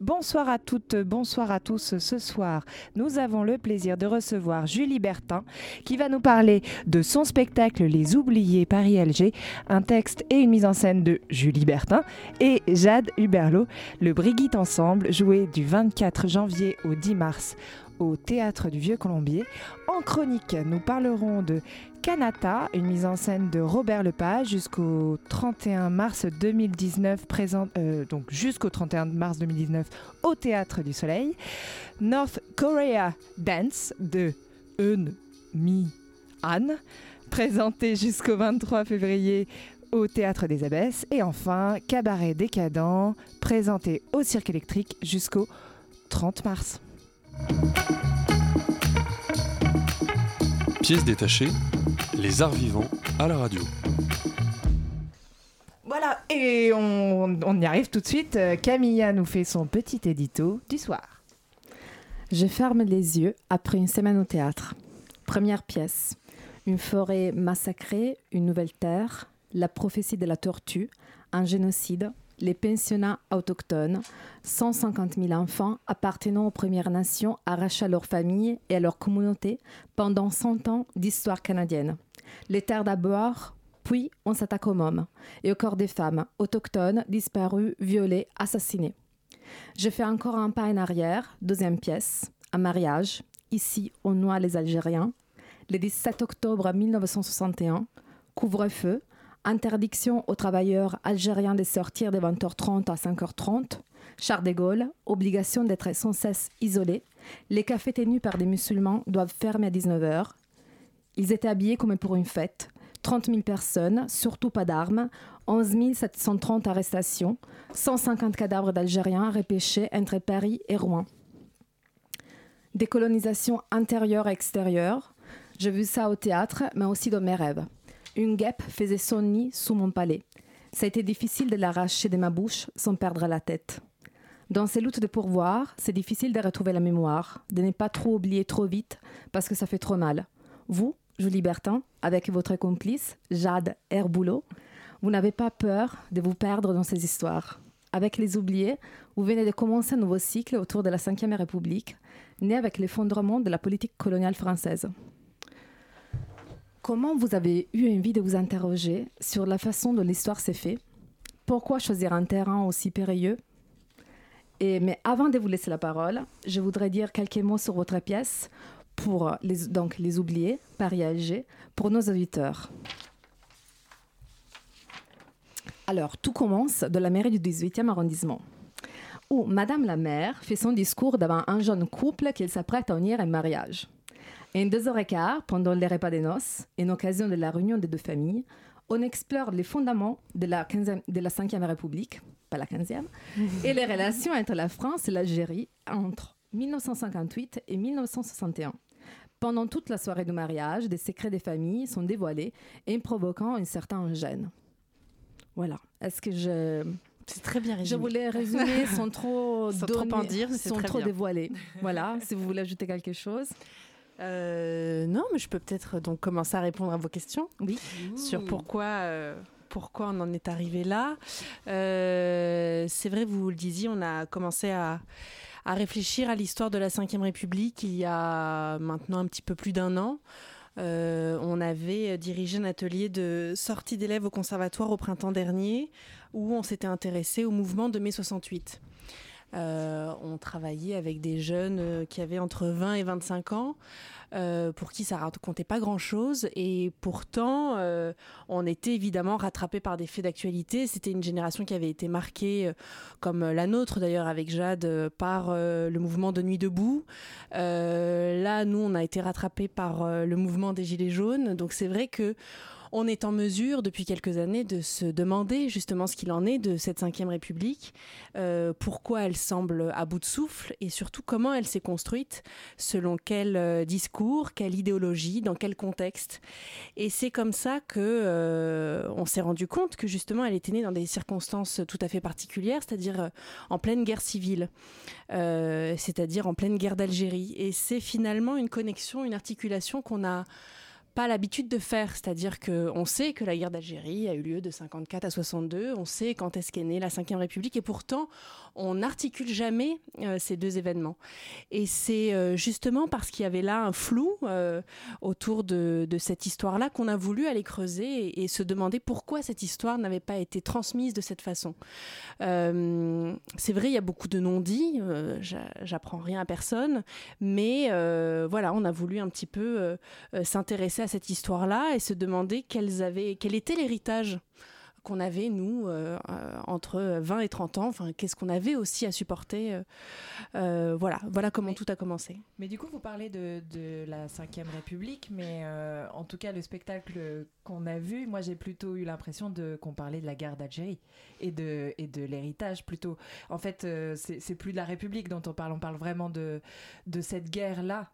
Bonsoir à toutes, bonsoir à tous. Ce soir, nous avons le plaisir de recevoir Julie Bertin qui va nous parler de son spectacle Les Oubliés Paris-Alger, un texte et une mise en scène de Julie Bertin et Jade Huberlot, le Brigitte Ensemble, joué du 24 janvier au 10 mars au Théâtre du Vieux Colombier. En chronique, nous parlerons de Kanata, une mise en scène de Robert Lepage jusqu'au 31 mars 2019, présente, euh, donc jusqu'au 31 mars 2019 au Théâtre du Soleil. North Korea Dance de Eun Mi Han, présenté jusqu'au 23 février au Théâtre des Abbesses. Et enfin, Cabaret décadent, présenté au Cirque électrique jusqu'au 30 mars. Pièce détachée, les arts vivants à la radio. Voilà, et on, on y arrive tout de suite. Camilla nous fait son petit édito du soir. Je ferme les yeux après une semaine au théâtre. Première pièce. Une forêt massacrée, une nouvelle terre, la prophétie de la tortue, un génocide, les pensionnats autochtones, 150 000 enfants appartenant aux Premières Nations arrachés à leur famille et à leur communauté pendant 100 ans d'histoire canadienne. Les terres d'abord, puis on s'attaque aux mômes et au corps des femmes autochtones disparues, violées, assassinées. Je fais encore un pas en arrière, deuxième pièce, un mariage. Ici, on noie les Algériens. Le 17 octobre 1961, couvre-feu, interdiction aux travailleurs algériens de sortir de 20h30 à 5h30, Charles de Gaulle, obligation d'être sans cesse isolés. Les cafés tenus par des musulmans doivent fermer à 19h. Ils étaient habillés comme pour une fête. 30 000 personnes, surtout pas d'armes, 11 730 arrestations, 150 cadavres d'Algériens repêchés entre Paris et Rouen. Décolonisation intérieure et extérieure. J'ai vu ça au théâtre, mais aussi dans mes rêves. Une guêpe faisait son nid sous mon palais. Ça a été difficile de l'arracher de ma bouche sans perdre la tête. Dans ces luttes de pourvoir, c'est difficile de retrouver la mémoire, de ne pas trop oublier trop vite parce que ça fait trop mal. Vous, Julie Bertin, avec votre complice, Jade Herboulot, vous n'avez pas peur de vous perdre dans ces histoires. Avec Les Oubliés, vous venez de commencer un nouveau cycle autour de la Ve République, né avec l'effondrement de la politique coloniale française. Comment vous avez eu envie de vous interroger sur la façon dont l'histoire s'est faite? Pourquoi choisir un terrain aussi périlleux? Et, Mais avant de vous laisser la parole, je voudrais dire quelques mots sur votre pièce pour les, donc, les oubliés, Paris-Alger, pour nos auditeurs. Alors, tout commence de la mairie du 18e arrondissement, où Madame la maire fait son discours devant un jeune couple qu'elle s'apprête à unir un mariage. Et en deux heures et quart, pendant les repas des noces, en occasion de la réunion des deux familles, on explore les fondements de la, 15e, de la 5e République, pas la 15e, et les relations entre la France et l'Algérie entre 1958 et 1961. Pendant toute la soirée du mariage, des secrets des familles sont dévoilés et provoquant un certain gêne. Voilà. Est-ce que je... C'est très bien Je résumé. voulais résumer sans trop, Sans trop en dire, sans très trop bien. dévoiler. Voilà, si vous voulez ajouter quelque chose. Euh, non, mais je peux peut-être donc commencer à répondre à vos questions Oui. sur pourquoi, euh, pourquoi on en est arrivé là. Euh, c'est vrai, vous le disiez, on a commencé à, à réfléchir à l'histoire de la Ve République il y a maintenant un petit peu plus d'un an. Euh, on avait dirigé un atelier de sortie d'élèves au conservatoire au printemps dernier où on s'était intéressé au mouvement de mai 68. Euh, on travaillait avec des jeunes euh, qui avaient entre 20 et 25 ans, euh, pour qui ça racontait pas grand-chose, et pourtant on était évidemment rattrapés par des faits d'actualité. C'était une génération qui avait été marquée, comme la nôtre d'ailleurs avec Jade, par le mouvement de Nuit debout. Là, nous, on a été rattrapés par le mouvement des Gilets jaunes. Donc c'est vrai que on est en mesure depuis quelques années de se demander justement ce qu'il en est de cette Ve République, euh, pourquoi elle semble à bout de souffle et surtout comment elle s'est construite, selon quel euh, discours, quelle idéologie, dans quel contexte. Et c'est comme ça que euh, on s'est rendu compte que justement elle était née dans des circonstances tout à fait particulières, c'est-à-dire en pleine guerre civile, c'est-à-dire en pleine guerre d'Algérie. Et c'est finalement une connexion, une articulation qu'on a pas l'habitude de faire. C'est-à-dire qu'on sait que la guerre d'Algérie a eu lieu de 54 à 62, on sait quand est-ce qu'est née la Ve République, et pourtant, on n'articule jamais euh, ces deux événements. Et c'est euh, justement parce qu'il y avait là un flou euh, autour de, cette histoire-là qu'on a voulu aller creuser et, se demander pourquoi cette histoire n'avait pas été transmise de cette façon. c'est vrai, il y a beaucoup de non-dits, j'apprends rien à personne, mais voilà, on a voulu un petit peu s'intéresser à cette histoire-là et se demander quels avaient, quel était l'héritage qu'on avait, nous, euh, euh, entre 20 et 30 ans. Enfin, qu'est-ce qu'on avait aussi à supporter. Euh, voilà, voilà comment tout a commencé. Mais du coup, vous parlez de, de la Ve République, mais en tout cas, le spectacle qu'on a vu, moi, j'ai plutôt eu l'impression qu'on parlait de la guerre d'Algérie et de, et de l'héritage plutôt. En fait, c'est plus de la République dont on parle, on parle vraiment de, de cette guerre-là.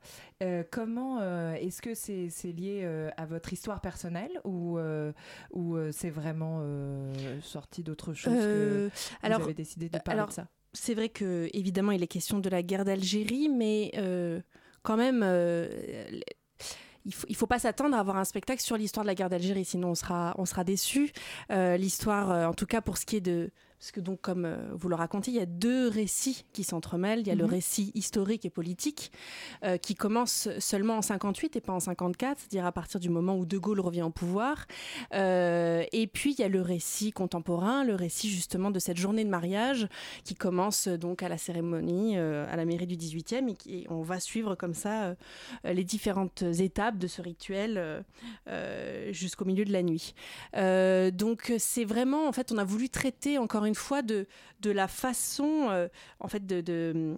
comment est-ce que c'est lié à votre histoire personnelle ou, ou c'est vraiment sorti d'autre chose que vous alors, avez décidé de parler de ça C'est vrai que évidemment il est question de la guerre d'Algérie, mais euh, quand même. Euh, il faut, il faut pas s'attendre à avoir un spectacle sur l'histoire de la guerre d'Algérie, sinon on sera, on sera déçu. l'histoire, en tout cas pour ce qui est de, parce que donc, comme euh, vous le racontez, il y a deux récits qui s'entremêlent. Il y a le mhm. récit historique et politique euh, qui commence seulement en 58 et pas en 54, c'est-à-dire à partir du moment où De Gaulle revient au pouvoir. Euh, et puis il y a le récit contemporain, le récit justement de cette journée de mariage qui commence donc à la cérémonie à la mairie du 18e et, on va suivre comme ça les différentes étapes de ce rituel jusqu'au milieu de la nuit. donc c'est vraiment, en fait, on a voulu traiter encore une une fois de, de la façon, euh, en fait, de, de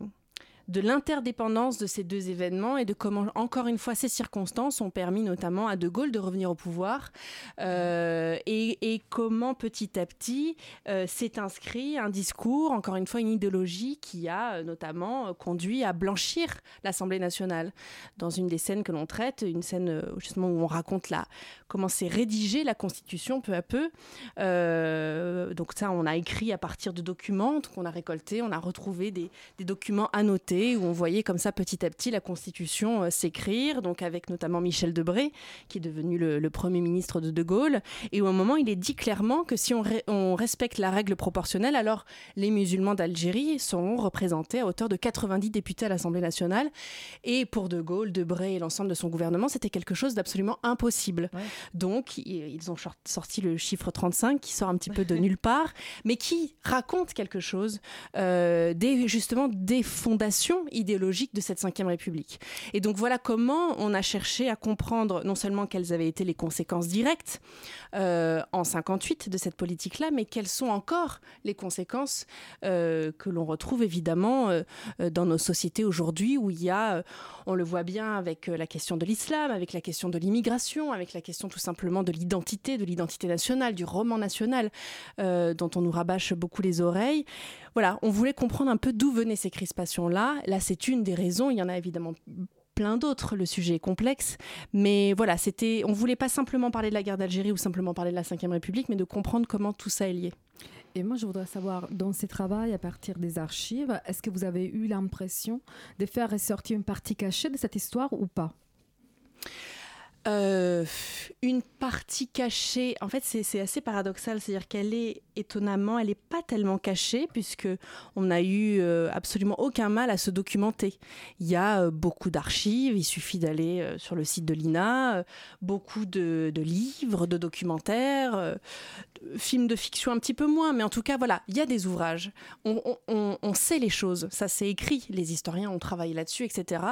de l'interdépendance de ces deux événements et de comment, encore une fois, ces circonstances ont permis notamment à De Gaulle de revenir au pouvoir euh, et, comment petit à petit euh, s'est inscrit un discours, encore une fois, une idéologie qui a euh, notamment conduit à blanchir l'Assemblée nationale. Dans une des scènes que l'on traite, une scène justement où on raconte comment s'est rédigée la Constitution peu à peu. donc ça, on a écrit à partir de documents qu'on a récoltés, on a retrouvé des documents annotés où on voyait comme ça petit à petit la Constitution euh, s'écrire, donc avec notamment Michel Debré, qui est devenu le, Premier ministre de De Gaulle, et où à un moment il est dit clairement que si on, on respecte la règle proportionnelle, alors les musulmans d'Algérie seront représentés à hauteur de 90 députés à l'Assemblée nationale, et pour De Gaulle, Debré et l'ensemble de son gouvernement, c'était quelque chose d'absolument impossible. Donc ils ont sorti le chiffre 35 qui sort un petit peu de nulle part, mais qui raconte quelque chose euh, des, justement des fondations idéologique de cette Ve République. Et donc voilà comment on a cherché à comprendre non seulement quelles avaient été les conséquences directes euh, en 58 de cette politique-là, mais quelles sont encore les conséquences euh, que l'on retrouve évidemment euh, dans nos sociétés aujourd'hui où il y a, on le voit bien avec la question de l'islam, avec la question de l'immigration, avec la question tout simplement de l'identité, de l'identité nationale, du roman national, dont on nous rabâche beaucoup les oreilles. Voilà, on voulait comprendre un peu d'où venaient ces crispations-là. Là, c'est une des raisons. Il y en a évidemment plein d'autres. Le sujet est complexe, mais voilà, c'était. On voulait pas simplement parler de la guerre d'Algérie ou simplement parler de la Ve République, mais de comprendre comment tout ça est lié. Et moi, je voudrais savoir, dans ces travaux, à partir des archives, est-ce que vous avez eu l'impression de faire ressortir une partie cachée de cette histoire ou pas? Euh, une partie cachée, en fait, c'est assez paradoxal, c'est-à-dire qu'elle est étonnamment, elle n'est pas tellement cachée puisque on n'a eu euh, absolument aucun mal à se documenter. Il y a euh, beaucoup d'archives, il suffit d'aller sur le site de l'INA, beaucoup de, livres, de documentaires, de films de fiction un petit peu moins, mais en tout cas, voilà, il y a des ouvrages. On, sait les choses, ça c'est écrit, les historiens ont travaillé là-dessus, etc.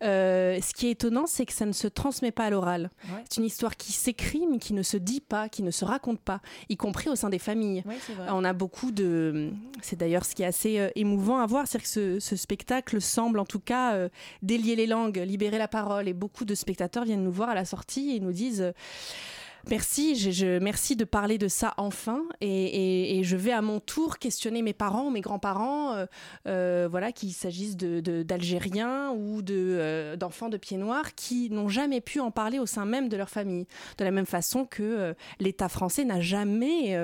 ce qui est étonnant, c'est que ça ne se transmet pas à l'oral c'est une histoire qui s'écrit mais qui ne se dit pas, qui ne se raconte pas, y compris au sein des familles. On a beaucoup de... C'est d'ailleurs ce qui est assez euh, émouvant à voir, c'est que ce, spectacle semble en tout cas euh, délier les langues, libérer la parole et beaucoup de spectateurs viennent nous voir à la sortie et nous disent... Merci, merci de parler de ça enfin. Et, je vais à mon tour questionner mes parents, mes grands-parents, euh, euh, voilà, qu'il s'agisse d'Algériens ou euh, d'enfants de pieds noirs qui n'ont jamais pu en parler au sein même de leur famille. De la même façon que l'État français n'a jamais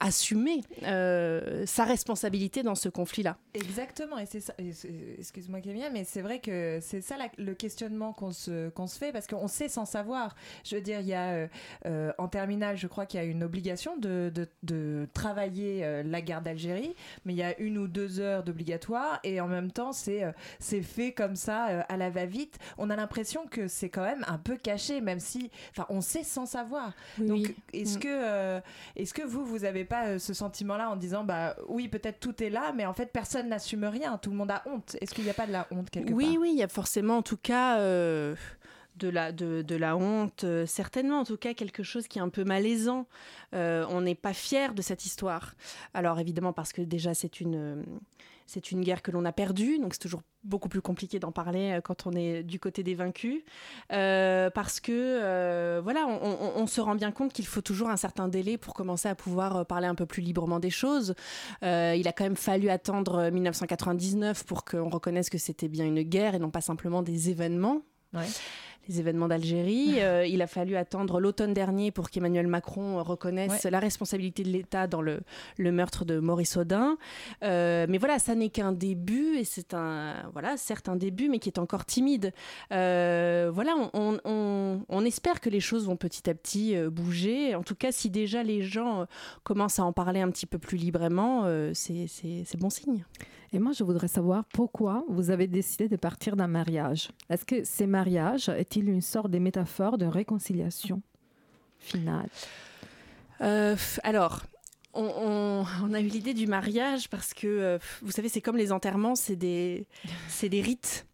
assumé sa responsabilité dans ce conflit-là. Exactement, Excuse-moi Camilla, mais c'est vrai que c'est ça le questionnement qu'on se, qu'on se fait parce qu'on sait sans savoir. Je veux dire, il y a euh, euh, en terminale, je crois qu'il y a une obligation de, de, de travailler euh, la guerre d'Algérie, mais il y a une ou deux heures d'obligatoire et en même temps, c'est c'est fait comme ça à la va-vite. On a l'impression que c'est quand même un peu caché, même si, enfin, on sait sans savoir. Donc, est-ce Mm. que, est-ce que vous, vous n'avez pas ce sentiment-là en disant, bah oui, peut-être tout est là, mais en fait, personne n'assume rien, tout le monde a honte. Est-ce qu'il n'y a pas de la honte quelque oui, part? oui, il y a forcément en tout cas euh, de, la, de, de la honte, euh, certainement en tout cas quelque chose qui est un peu malaisant. Euh, on n'est pas fier de cette histoire. Alors évidemment parce que déjà c'est une, euh, une guerre que l'on a perdue, donc c'est toujours beaucoup plus compliqué d'en parler quand on est du côté des vaincus, parce que voilà, on, se rend bien compte qu'il faut toujours un certain délai pour commencer à pouvoir parler un peu plus librement des choses. Il a quand même fallu attendre euh, 1999 pour qu'on reconnaisse que c'était bien une guerre et non pas simplement des événements. Les événements d'Algérie. Euh, il a fallu attendre l'automne dernier pour qu'Emmanuel Macron reconnaisse la responsabilité de l'État dans le, le meurtre de Maurice Audin. Euh, mais voilà, ça n'est qu'un début et c'est un, voilà, certes un début, mais qui est encore timide. Euh, voilà, on, on- on- on espère que les choses vont petit à petit bouger. En tout cas, si déjà les gens commencent à en parler un petit peu plus librement, c'est bon signe. Et moi, je voudrais savoir pourquoi vous avez décidé de partir d'un mariage. Est-ce que ces mariages est-il une sorte de métaphore de réconciliation finale? Euh, alors, on, a eu l'idée du mariage parce que, euh, vous savez, c'est comme les enterrements, c'est des, des rites.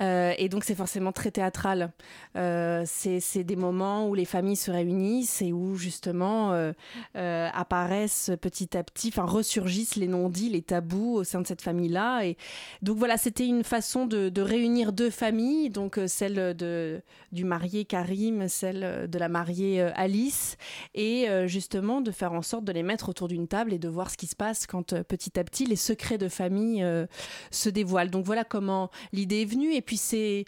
Euh, et donc c'est forcément très théâtral. Euh, c'est des moments où les familles se réunissent et où justement euh, euh, apparaissent petit à petit, enfin ressurgissent les non-dits, les tabous au sein de cette famille-là. Et donc voilà, c'était une façon de, réunir deux familles, donc celle de, du marié Karim, celle de la mariée Alice, et justement de faire en sorte de les mettre autour d'une table et de voir ce qui se passe quand petit à petit les secrets de famille se dévoilent. Donc voilà comment l'idée est venue. Puis c'est,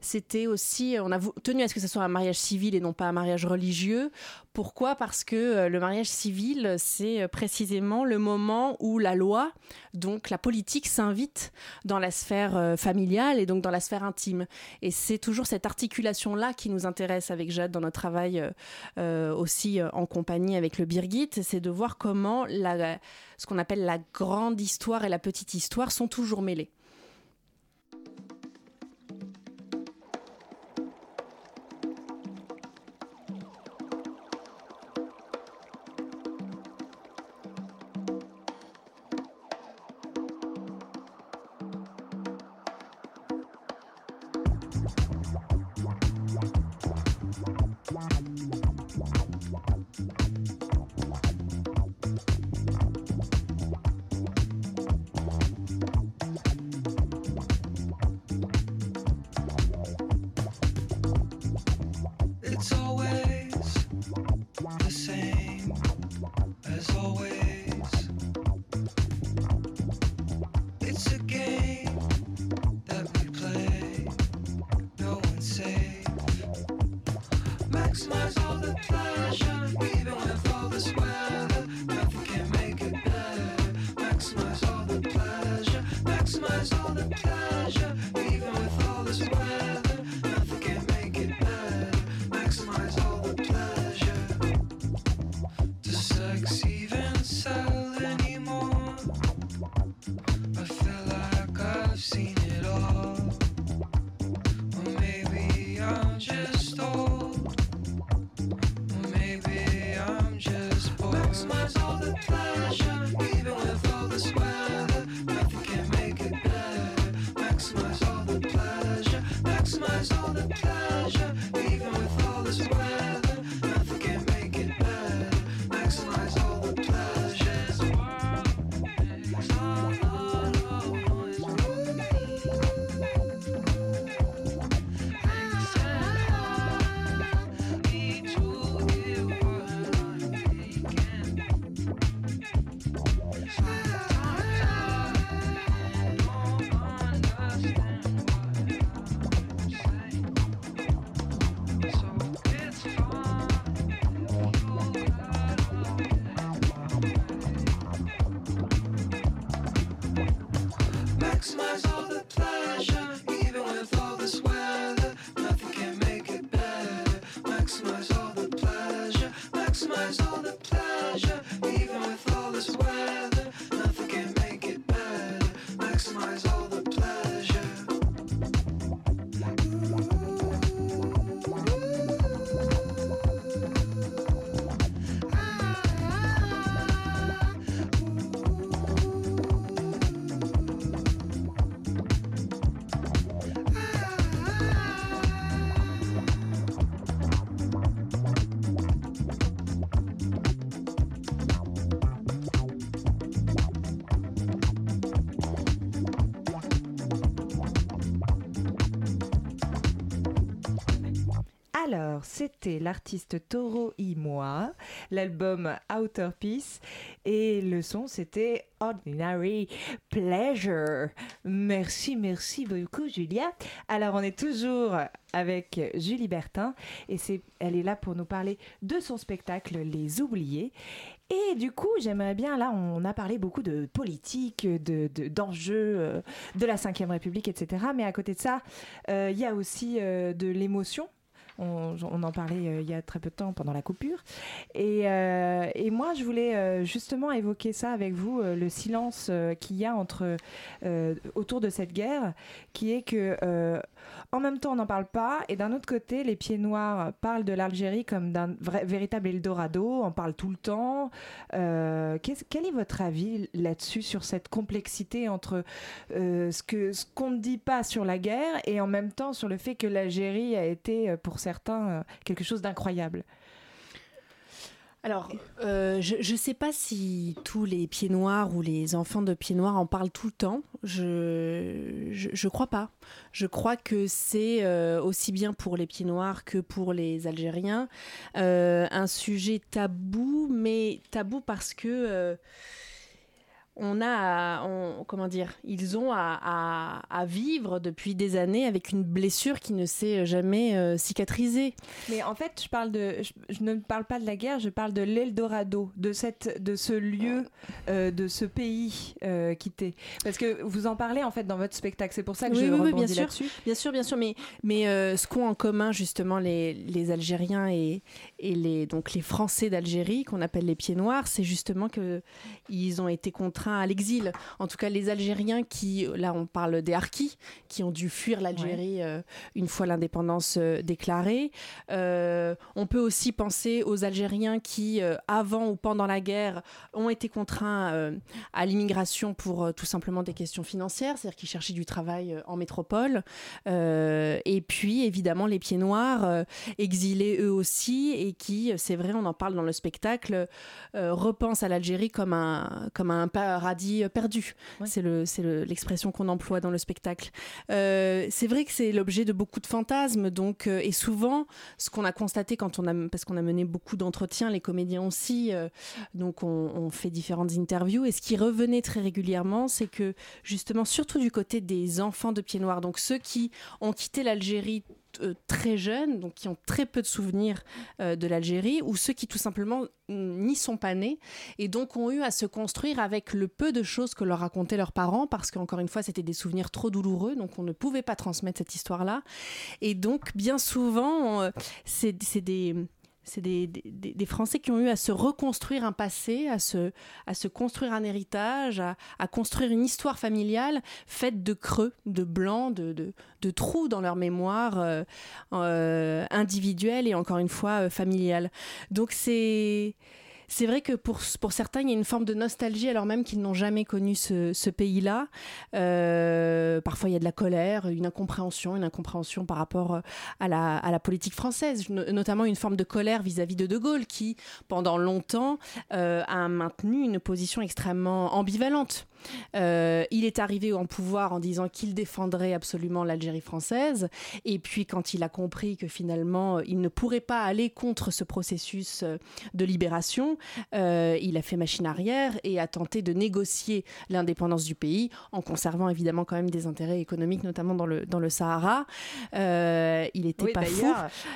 c'était aussi, on a tenu à ce que ce soit un mariage civil et non pas un mariage religieux. Pourquoi? Parce que euh, le mariage civil, c'est euh, précisément le moment où la loi, donc la politique, s'invite dans la sphère euh, familiale et donc dans la sphère intime. Et c'est toujours cette articulation-là qui nous intéresse avec Jade dans notre travail aussi en compagnie avec le Birgit, c'est de voir comment ce qu'on appelle la grande histoire et la petite histoire sont toujours mêlées. Alors, c'était l'artiste Toro y moi, l'album Outer Peace, et le son, c'était Ordinary Pleasure. Merci, merci beaucoup, Julia. Alors, on est toujours avec Julie Bertin, et c'est, elle est là pour nous parler de son spectacle Les Oubliés. Et du coup, j'aimerais bien, là, on a parlé beaucoup de politique, de, de- d'enjeux euh, de la Ve République, etc. Mais à côté de ça, euh, il y a aussi euh, de l'émotion. On, en parlait euh, il y a très peu de temps pendant la coupure. Et, euh, moi, je voulais euh, justement évoquer ça avec vous, le silence qu'il y a entre, autour de cette guerre, qui est que en même temps, on n'en parle pas, et d'un autre côté, les pieds noirs parlent de l'Algérie comme d'un véritable Eldorado, on parle tout le temps. Quel est votre avis là-dessus, sur cette complexité entre ce que ce qu'on ne dit pas sur la guerre et en même temps sur le fait que l'Algérie a été, pour certains, euh, quelque chose d'incroyable Alors, euh, je ne sais pas si tous les pieds noirs ou les enfants de pieds noirs en parlent tout le temps. Je je, je crois pas. Je crois que c'est euh, aussi bien pour les pieds noirs que pour les Algériens un sujet tabou, mais tabou parce que on a, à- on- comment dire, ils ont à, à- à vivre depuis des années avec une blessure qui ne s'est jamais euh, cicatrisée. Mais en fait, je parle de, je, je ne parle pas de la guerre, je parle de l'Eldorado, de cette, de ce lieu, euh, de ce pays euh, quitté. Parce que vous en parlez en fait dans votre spectacle. C'est pour ça que Oui, je oui, oui, rebondis bien sûr. là-dessus. Bien sûr, bien sûr, mais, mais euh, ce qu'ont en commun justement les, les Algériens et, et les, donc les Français d'Algérie, qu'on appelle les pieds noirs, c'est justement que ils ont été contraints à l'exil. En tout cas, les Algériens qui, là on parle des Harkis, qui ont dû fuir l'Algérie euh, une fois l'indépendance euh, déclarée. Euh, on peut aussi penser aux Algériens qui, avant ou pendant la guerre, ont été contraints à l'immigration pour tout simplement des questions financières, c'est-à-dire qu'ils cherchaient du travail en métropole. Et puis, évidemment, les pieds noirs, exilés eux aussi, et qui, euh, c'est vrai, on en parle dans le spectacle, euh, repensent à l'Algérie comme un, comme un paradis euh, perdu. Ouais. C'est le- c'est le- l'expression qu'on emploie dans le spectacle. Euh, c'est vrai que c'est l'objet de beaucoup de fantasmes, donc, euh, et souvent, ce qu'on a constaté quand on a, parce qu'on a mené beaucoup d'entretiens, les comédiens aussi, donc on, on fait différentes interviews, et ce qui revenait très régulièrement, c'est que justement, surtout du côté des enfants de pieds noirs, donc ceux qui ont quitté l'Algérie très jeunes, donc qui ont très peu de souvenirs euh, de l'Algérie, ou ceux qui tout simplement n'y sont pas nés, et donc ont eu à se construire avec le peu de choses que leur racontaient leurs parents, parce qu'encore une fois, c'était des souvenirs trop douloureux, donc on ne pouvait pas transmettre cette histoire-là. Et donc, bien souvent, c'est c'est des c'est des, Français qui ont eu à se reconstruire un passé, à se, à se construire un héritage, à, construire une histoire familiale faite de creux, de blancs, de, de, de trous dans leur mémoire euh, euh, individuelle et encore une fois euh, familiale. Donc c'est... C'est vrai que pour, pour certains, il y a une forme de nostalgie alors même qu'ils n'ont jamais connu ce, pays-là. Euh, parfois, il y a de la colère, une incompréhension, une incompréhension par rapport euh, à la, politique française, no- notamment une forme de colère vis-à-vis de De Gaulle qui, pendant longtemps, euh, a maintenu une position extrêmement ambivalente. Euh, il est arrivé en pouvoir en disant qu'il défendrait absolument l'Algérie française, et puis quand il a compris que finalement il ne pourrait pas aller contre ce processus euh, de libération, euh, il a fait machine arrière et a tenté de négocier l'indépendance du pays en conservant évidemment quand même des intérêts économiques, notamment dans le, dans le Sahara. Euh, il était Oui, pas fou.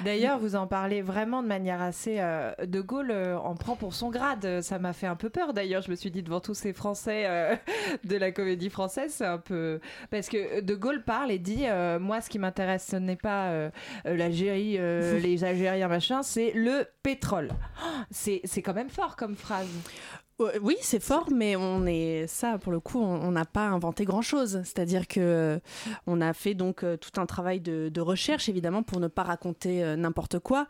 d'ailleurs, vous en parlez vraiment de manière assez. euh, de Gaulle euh, en prend pour son grade. Ça m'a fait un peu peur. D'ailleurs, je me suis dit devant tous ces Français euh, de la comédie française, c'est un peu parce que De Gaulle parle et dit euh, moi, ce qui m'intéresse, ce n'est pas euh, euh, l'Algérie, euh, les Algériens, machin, c'est le pétrole. Oh, C'est c'est quand même fort comme phrase. Euh, Oui, c'est fort, mais on est ça pour le coup, on n'a pas inventé grand chose. C'est-à-dire que euh, on a fait donc euh, tout un travail de, recherche évidemment pour ne pas raconter n'importe quoi.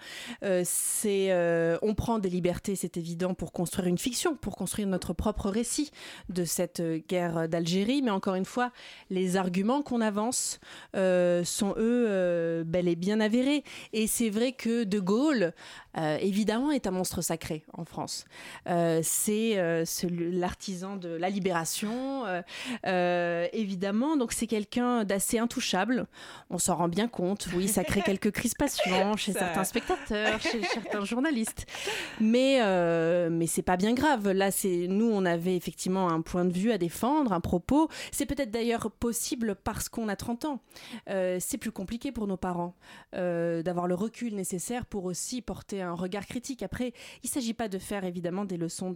C'est, on prend des libertés, c'est évident, pour construire une fiction, pour construire notre propre récit de cette guerre d'Algérie. Mais encore une fois, les arguments qu'on avance sont eux bel et bien avérés. Et c'est vrai que De Gaulle, évidemment, est un monstre sacré en France. C'est euh, l'artisan de la libération, euh, évidemment. Donc c'est quelqu'un d'assez intouchable. On s'en rend bien compte. Oui, ça crée quelques crispations chez certains spectateurs, chez certains journalistes. Mais mais c'est pas bien grave. Là, c'est nous, on avait effectivement un point de vue à défendre, un propos. C'est peut-être d'ailleurs possible parce qu'on a 30 ans. c'est plus compliqué pour nos parents d'avoir le recul nécessaire pour aussi porter un regard critique. Après, il ne s'agit pas de faire évidemment des leçons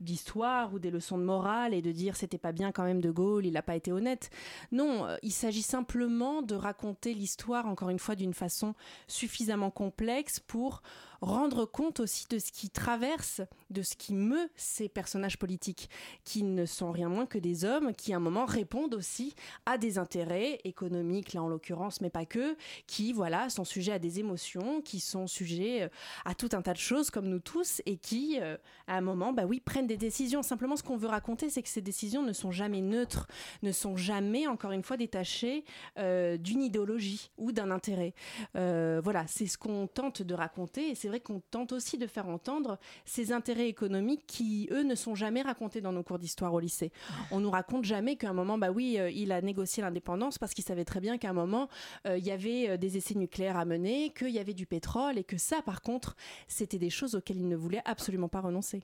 d'histoire ou des leçons de morale et de dire c'était pas bien quand même de Gaulle, il n'a pas été honnête. Non, euh, il s'agit simplement de raconter l'histoire encore une fois d'une façon suffisamment complexe pour rendre compte aussi de ce qui traverse, de ce qui meut ces personnages politiques, qui ne sont rien moins que des hommes qui à un moment répondent aussi à des intérêts économiques, là en l'occurrence, mais pas que, qui voilà sont sujets à des émotions, qui sont sujets euh, à tout un tas de choses comme nous tous et qui euh, à un moment, bah oui, prennent des décisions. Simplement, ce qu'on veut raconter, c'est que ces décisions ne sont jamais neutres, ne sont jamais, encore une fois, détachées euh, d'une idéologie ou d'un intérêt. voilà, c'est ce qu'on tente de raconter et c'est vrai qu'on tente aussi de faire entendre ces intérêts économiques qui, eux, ne sont jamais racontés dans nos cours d'histoire au lycée. On nous raconte jamais qu'à un moment, bah oui, euh, il a négocié l'indépendance parce qu'il savait très bien qu'à un moment, euh, il y avait euh, des essais nucléaires à mener, qu'il y avait du pétrole et que ça, par contre, c'était des choses auxquelles il ne voulait absolument pas renoncer.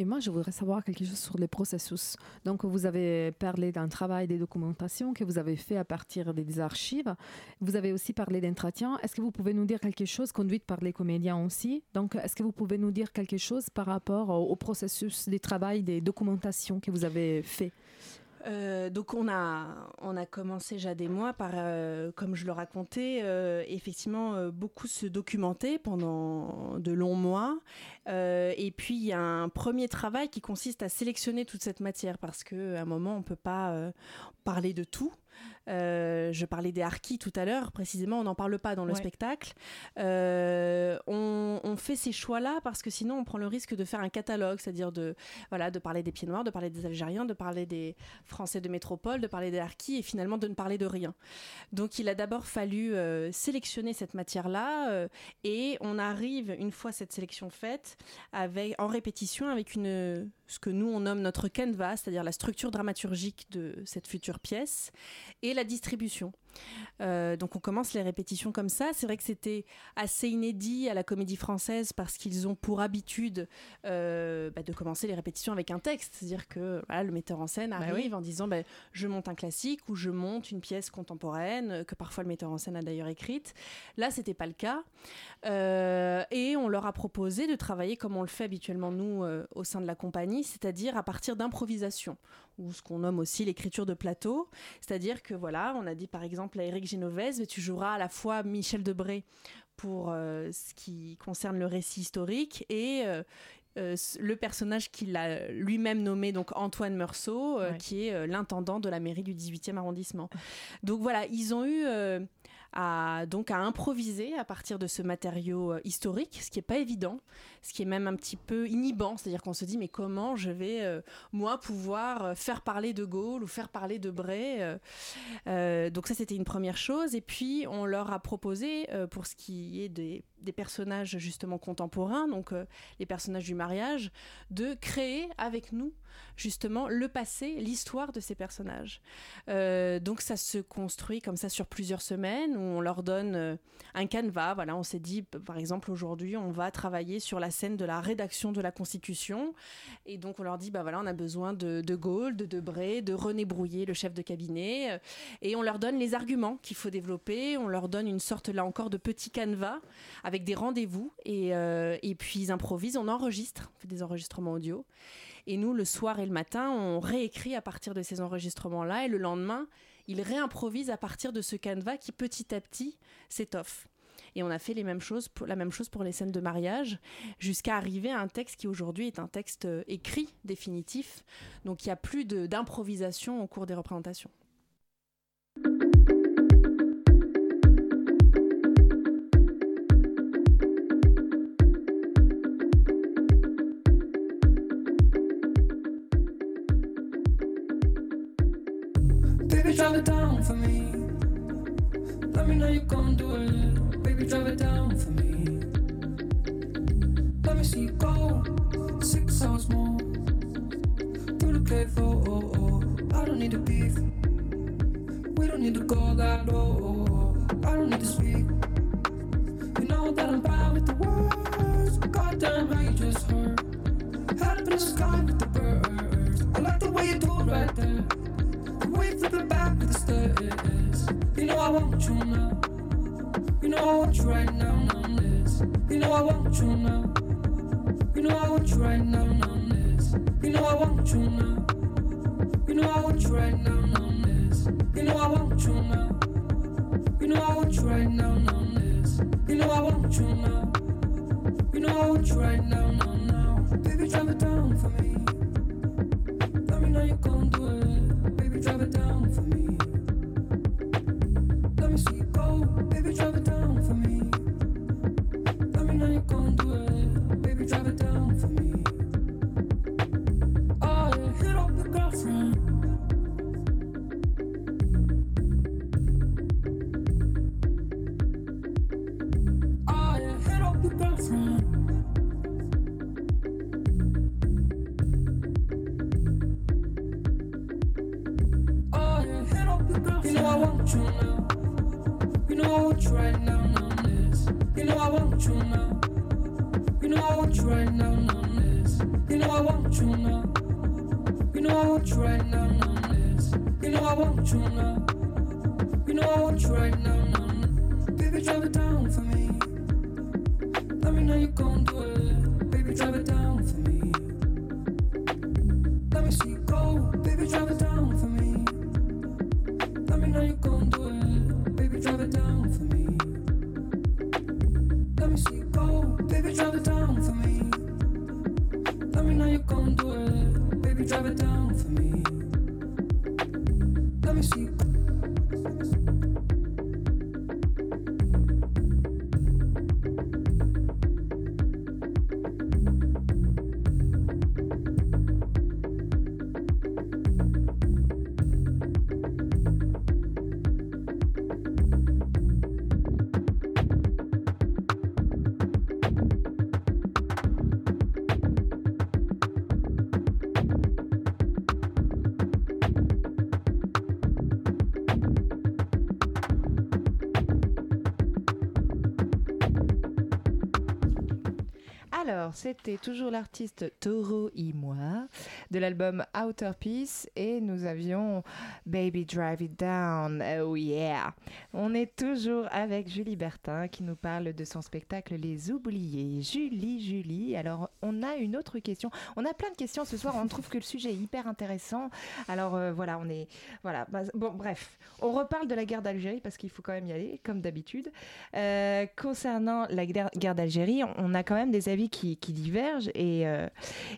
Et moi, je voudrais savoir quelque chose sur les processus. Donc, vous avez parlé d'un travail de documentation que vous avez fait à partir des archives. Vous avez aussi parlé d'entretien. Est-ce que vous pouvez nous dire quelque chose, conduite par les comédiens aussi? Donc, est-ce que vous pouvez nous dire quelque chose par rapport au, processus des travail, des documentations que vous avez fait? Euh, donc on a, on a commencé Jade et moi par, euh, comme je le racontais, euh, effectivement beaucoup se documenter pendant de longs mois. et puis il y a un premier travail qui consiste à sélectionner toute cette matière parce qu'à un moment on peut pas parler de tout. Euh, je parlais des harkis tout à l'heure, précisément, on n'en parle pas dans le spectacle. Euh, on, fait ces choix-là parce que sinon on prend le risque de faire un catalogue, c'est-à-dire de, voilà, de parler des pieds noirs, de parler des Algériens, de parler des Français de métropole, de parler des harkis et finalement de ne parler de rien. Donc il a d'abord fallu euh, sélectionner cette matière-là et on arrive, une fois cette sélection faite, avec, en répétition avec une, ce que nous on nomme notre canvas, c'est-à-dire la structure dramaturgique de cette future pièce et la distribution. Euh, donc on commence les répétitions comme ça. C'est vrai que c'était assez inédit à la comédie française parce qu'ils ont pour habitude euh, bah, de commencer les répétitions avec un texte. C'est-à-dire que le metteur en scène bah arrive en disant bah, je monte un classique ou je monte une pièce contemporaine que parfois le metteur en scène a d'ailleurs écrite. Là, c'était pas le cas. Euh, et on leur a proposé de travailler comme on le fait habituellement nous au sein de la compagnie, c'est-à-dire à partir d'improvisation ou ce qu'on nomme aussi l'écriture de plateau. C'est-à-dire que voilà, on a dit par exemple à Eric Genovese, tu joueras à la fois Michel Debré pour euh, ce qui concerne le récit historique et euh, euh, le personnage qu'il a lui-même nommé donc Antoine Meursault, qui est l'intendant de la mairie du 18e arrondissement. Donc voilà, ils ont eu à, donc à improviser à partir de ce matériau euh, historique, ce qui n'est pas évident, ce qui est même un petit peu inhibant, c'est-à-dire qu'on se dit mais comment je vais euh, moi pouvoir euh, faire parler de Gaulle ou faire parler de Bray Donc ça c'était une première chose. Et puis on leur a proposé pour ce qui est des, des personnages justement contemporains, donc les personnages du mariage, de créer avec nous justement le passé, l'histoire de ces personnages. Euh, donc ça se construit comme ça sur plusieurs semaines où on leur donne euh, un canevas. Voilà, on s'est dit par exemple aujourd'hui on va travailler sur la scène de la rédaction de la Constitution et donc on leur dit bah voilà on a besoin de, de Gaulle, de Debré, de René Brouillet, le chef de cabinet euh, et on leur donne les arguments qu'il faut développer. On leur donne une sorte là encore de petit canevas avec des rendez-vous et, et puis ils improvisent, on enregistre, on fait des enregistrements audio. Et nous, le soir et le matin, on réécrit à partir de ces enregistrements-là. Et le lendemain, il réimprovise à partir de ce canevas qui petit à petit s'étoffe. Et on a fait les mêmes choses la même chose pour les scènes de mariage, jusqu'à arriver à un texte qui aujourd'hui est un texte euh, écrit, définitif. Donc il n'y a plus d'improvisation au cours des représentations. Drive it down for me. Let me know you gon' do it. Baby, drive it down for me. Let me see you go. Six hours more. the cave, oh, oh, oh. I don't need to beef. We don't need to go that low. I don't need to speak. You know that I'm bad with the words. Goddamn, how you just hurt. Head up in the sky with the birds. I like the way you do it right there. Back the. You know I want you now. You know I want you right now. You know I want you now. You know I want you right now. You know I want you now. You know I want you right now, on this. You know I want you now. You know I want you right now, on this. You know I want you now. You know I want you right now, now, now. Baby, drive it down for me. Let me know you gon' do it. Baby, drive it down c'était toujours l'artiste Toro et moi de l'album Outer Peace et nous avions Baby Drive It Down. Oh yeah! On est toujours avec Julie Bertin qui nous parle de son spectacle Les Oubliés. Julie, Julie, alors on a une autre question. On a plein de questions ce soir, on trouve que le sujet est hyper intéressant. Alors euh, voilà, on est. Voilà, bah, bon, bref, on reparle de la guerre d'Algérie parce qu'il faut quand même y aller, comme d'habitude. Euh, concernant la guerre d'Algérie, on a quand même des avis qui divergent et, euh,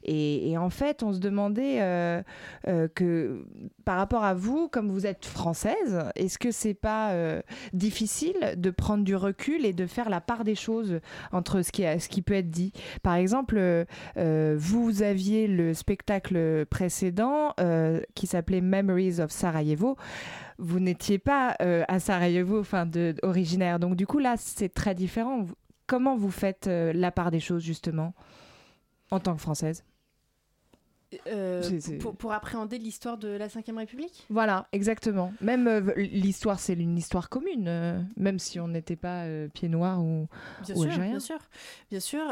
et, et en fait, on se demandait euh, euh, que par rapport à vous, comme vous êtes française, est-ce que c'est pas difficile de prendre du recul et de faire la part des choses entre ce qui, ce qui peut être dit? Par exemple, vous aviez le spectacle précédent qui s'appelait Memories of Sarajevo. Vous n'étiez pas à Sarajevo, enfin, originaire. Donc du coup, là, c'est très différent. Comment vous faites euh, la part des choses, justement, en tant que Française? Euh, Pour, pour appréhender l'histoire de la Ve République? Voilà, exactement. Même euh, l'histoire, c'est une histoire commune, euh, même si on n'était pas euh, pieds noirs ou, Bien ou sûr, algérien. bien sûr, bien sûr.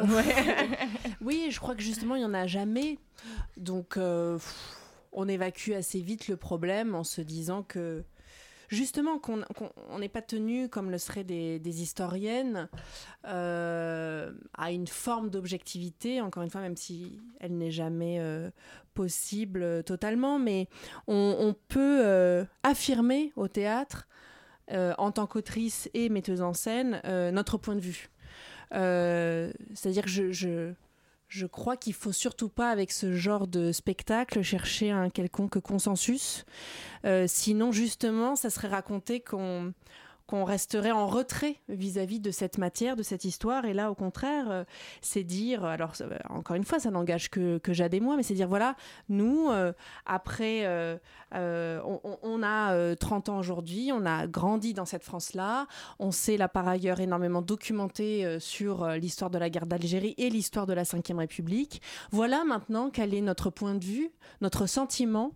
oui, je crois que justement il y en a jamais, donc euh, pff, on évacue assez vite le problème en se disant que justement qu'on qu'on- on n'est pas tenu comme le seraient des, historiennes euh, à une forme d'objectivité. Encore une fois, même si elle n'est jamais euh, possible totalement, mais on, peut euh, affirmer au théâtre en tant qu'autrice et metteuse en scène notre point de vue. C'est-à-dire que je, je crois qu'il faut surtout pas, avec ce genre de spectacle, chercher un quelconque consensus. Euh, sinon, justement, ça serait raconter qu'on qu'on resterait en retrait vis-à-vis de cette matière, de cette histoire. Et là, au contraire, euh, c'est dire, alors euh, encore une fois, ça n'engage que, que Jade et moi, mais c'est dire, voilà, nous, euh, après, on, a euh, 30 ans aujourd'hui, on a grandi dans cette France-là, on s'est là par ailleurs énormément documenté sur l'histoire de la guerre d'Algérie et l'histoire de la Ve République. Voilà maintenant quel est notre point de vue, notre sentiment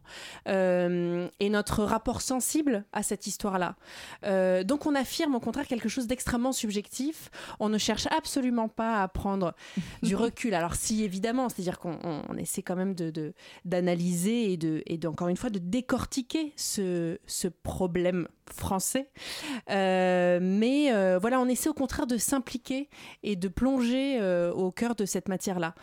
et notre rapport sensible à cette histoire-là. Euh, donc on affirme au contraire quelque chose d'extrêmement subjectif. On ne cherche absolument pas à prendre du recul. Alors si évidemment, c'est-à-dire qu'on on- on essaie quand même de d'analyser et de et d'encore une fois de décortiquer ce, ce problème français. Euh, mais euh, voilà, on essaie au contraire de s'impliquer et de plonger euh, au cœur de cette matière-là.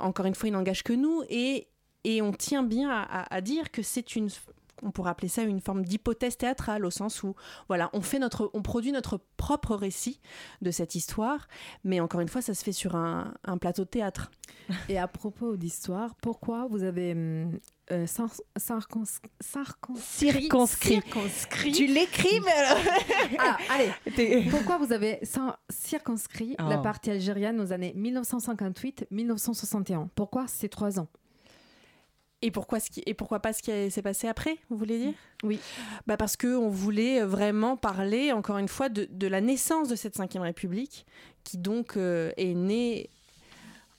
Encore une fois, il n'engage que nous et et on tient bien à, à- à dire que c'est une on pourrait appeler ça une forme d'hypothèse théâtrale au sens où voilà on fait notre on produit notre propre récit de cette histoire mais encore une fois ça se fait sur un, un plateau de théâtre Et à propos d'histoire, pourquoi vous avez hum, euh, sarcons- sarconscrit- Circonscrit. circonscrit- Tu l'écris, mais alors- Ah, allez. Pourquoi vous avez cin- circonscrit la Oh. partie algérienne aux années 1958-1961 Pourquoi ces trois ans? Et pourquoi, ce qui, et pourquoi pas ce qui s'est passé après, vous voulez dire? Oui. Bah parce qu'on voulait vraiment parler, encore une fois, de, de la naissance de cette Ve République, qui donc euh, est née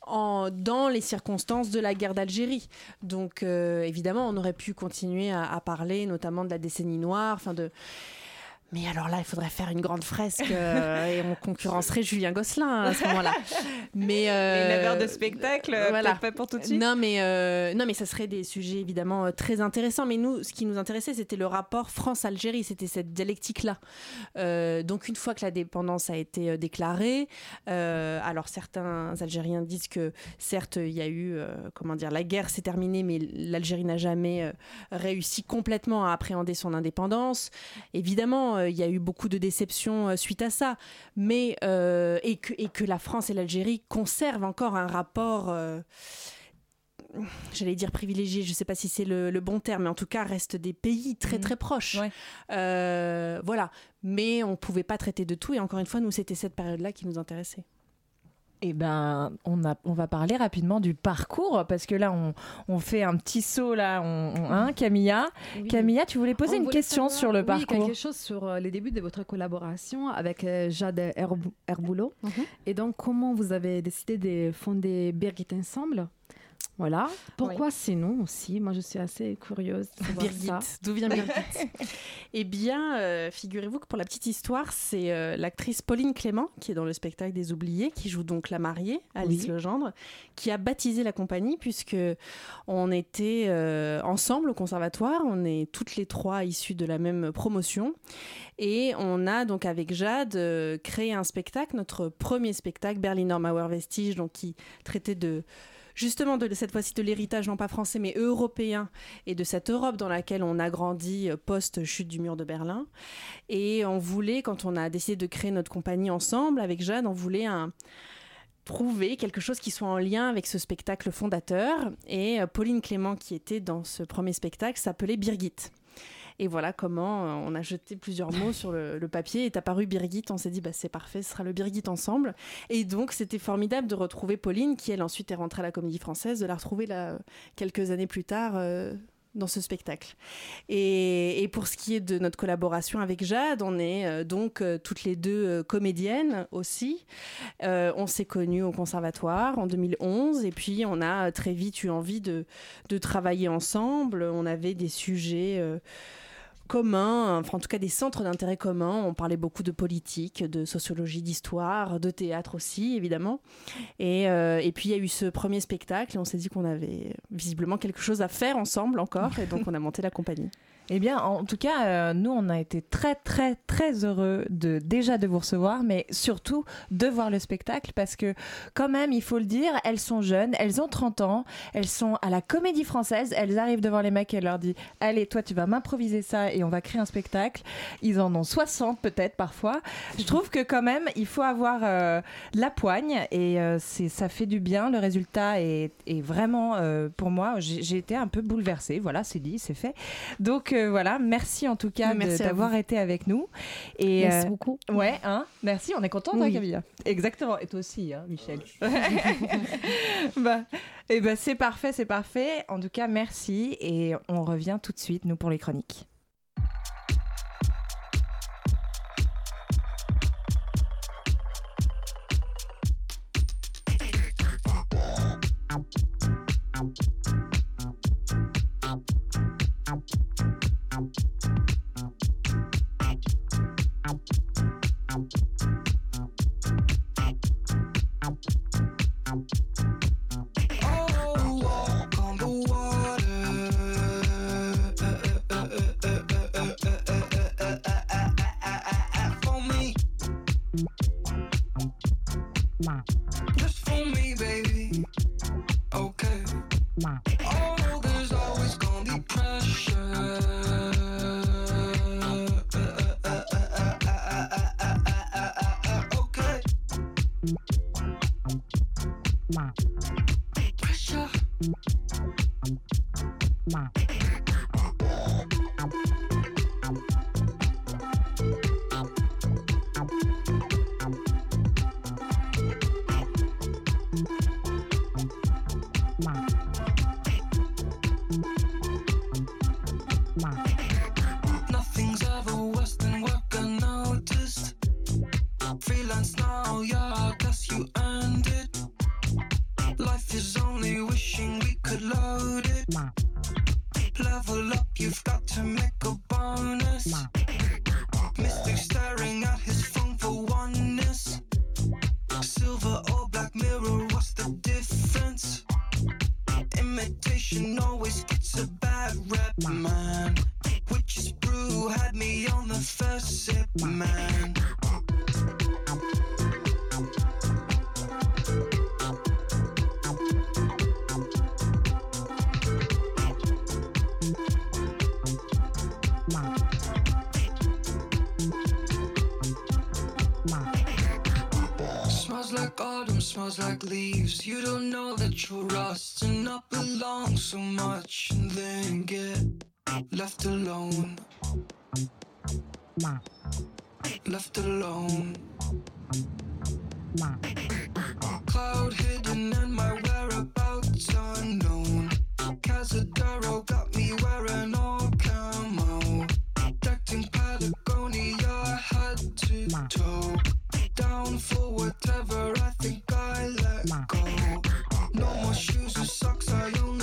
en, dans les circonstances de la guerre d'Algérie. Donc euh, évidemment, on aurait pu continuer à, à parler notamment de la décennie noire, enfin de... Mais alors là, il faudrait faire une grande fresque euh, et on concurrencerait Julien Gosselin à ce moment-là. Mais euh, Les 9 heures de spectacle, euh, voilà. pas pour tout de suite. Non, mais euh, non, mais ça serait des sujets évidemment euh, très intéressants. Mais nous, ce qui nous intéressait, c'était le rapport France-Algérie. C'était cette dialectique-là. Euh, donc, une fois que la dépendance a été déclarée, alors certains Algériens disent que certes, il y a eu, comment dire, la guerre s'est terminée, mais l'Algérie n'a jamais réussi complètement à appréhender son indépendance. Évidemment, euh, il y a eu beaucoup de déceptions euh, suite à ça, mais euh, et, que, et que la France et l'Algérie conservent encore un rapport. J'allais dire privilégié, je ne sais pas si c'est le, le bon terme, mais en tout cas restent des pays très Mhm. très proches. Ouais. Euh, voilà, mais on ne pouvait pas traiter de tout et encore une fois, nous c'était cette période-là qui nous intéressait. Eh ben, on, a, on va parler rapidement du parcours parce que là, on, on fait un petit saut là, on, on- hein, Camilla? Oui. Camilla, tu voulais poser On une voulait question savoir, sur le oui, parcours. quelque chose sur euh, les débuts de votre collaboration avec euh, Jade Herb- Herboulot. Mhm. Et donc, comment vous avez décidé de fonder Birgit Ensemble? Voilà. Pourquoi ces noms aussi? Moi, je suis assez curieuse Birgit, d'où vient Birgit? Eh bien, euh, figurez-vous que pour la petite histoire, c'est euh, l'actrice Pauline Clément, qui est dans le spectacle des Oubliés, qui joue donc la mariée, Alice Oui. Legendre, qui a baptisé la compagnie, puisque on était euh, ensemble au conservatoire, on est toutes les trois issues de la même promotion, et on a donc avec Jade créé un spectacle, notre premier spectacle, Berliner Mauer Vestige, donc qui traitait de justement de cette fois-ci de l'héritage non pas français mais européen et de cette Europe dans laquelle on a grandi euh, post-chute du mur de Berlin. Et on voulait, quand on a décidé de créer notre compagnie ensemble avec Jeanne, on voulait un trouver quelque chose qui soit en lien avec ce spectacle fondateur. Et euh, Pauline Clément, qui était dans ce premier spectacle, s'appelait Birgit. Et voilà comment euh, on a jeté plusieurs mots sur le, le papier. Est apparu Birgit. On s'est dit, bah, c'est parfait, ce sera le Birgit ensemble. Et donc, c'était formidable de retrouver Pauline, qui elle ensuite est rentrée à la Comédie Française, de la retrouver là quelques années plus tard euh, dans ce spectacle. Et, pour ce qui est de notre collaboration avec Jade, on est euh, donc toutes les deux comédiennes aussi. On s'est connus au conservatoire en 2011 et puis on a très vite eu envie de travailler ensemble. On avait des sujets. Communs, enfin en tout cas des centres d'intérêt communs. On parlait beaucoup de politique, de sociologie, d'histoire, de théâtre aussi, évidemment. Et, euh, et puis il y a eu ce premier spectacle et on s'est dit qu'on avait visiblement quelque chose à faire ensemble encore et donc on a monté la compagnie. Eh bien, en tout cas, euh, nous, on a été très, très, très heureux de déjà de vous recevoir, mais surtout de voir le spectacle parce que, quand même, il faut le dire, elles sont jeunes, elles ont 30 ans, elles sont à la Comédie Française, elles arrivent devant les mecs et elles leur disent Allez, toi, tu vas m'improviser ça et on va créer un spectacle. Ils en ont 60 peut-être parfois. Je trouve que, quand même, il faut avoir euh, la poigne et euh, c'est ça fait du bien. Le résultat est, est vraiment, pour moi, j'ai j'ai été un peu bouleversée. Voilà, c'est dit, c'est fait. Donc, euh, voilà, merci en tout cas d'avoir été avec nous. Et, Merci euh, beaucoup. Ouais, hein, merci, on est contente, hein, Oui. Camilla. Exactement, et toi aussi, hein, Michel. bah, et ben c'est parfait, c'est parfait. En tout cas, merci et on revient tout de suite, nous, pour les chroniques. Smells like leaves. You don't know that you're rusting up along so much and then get left alone. Left alone. Cloud hidden and my whereabouts unknown. Casadero got me wearing all camo. Decked in Patagonia, I had to toe down for whatever I think I let go. No more shoes or socks, I only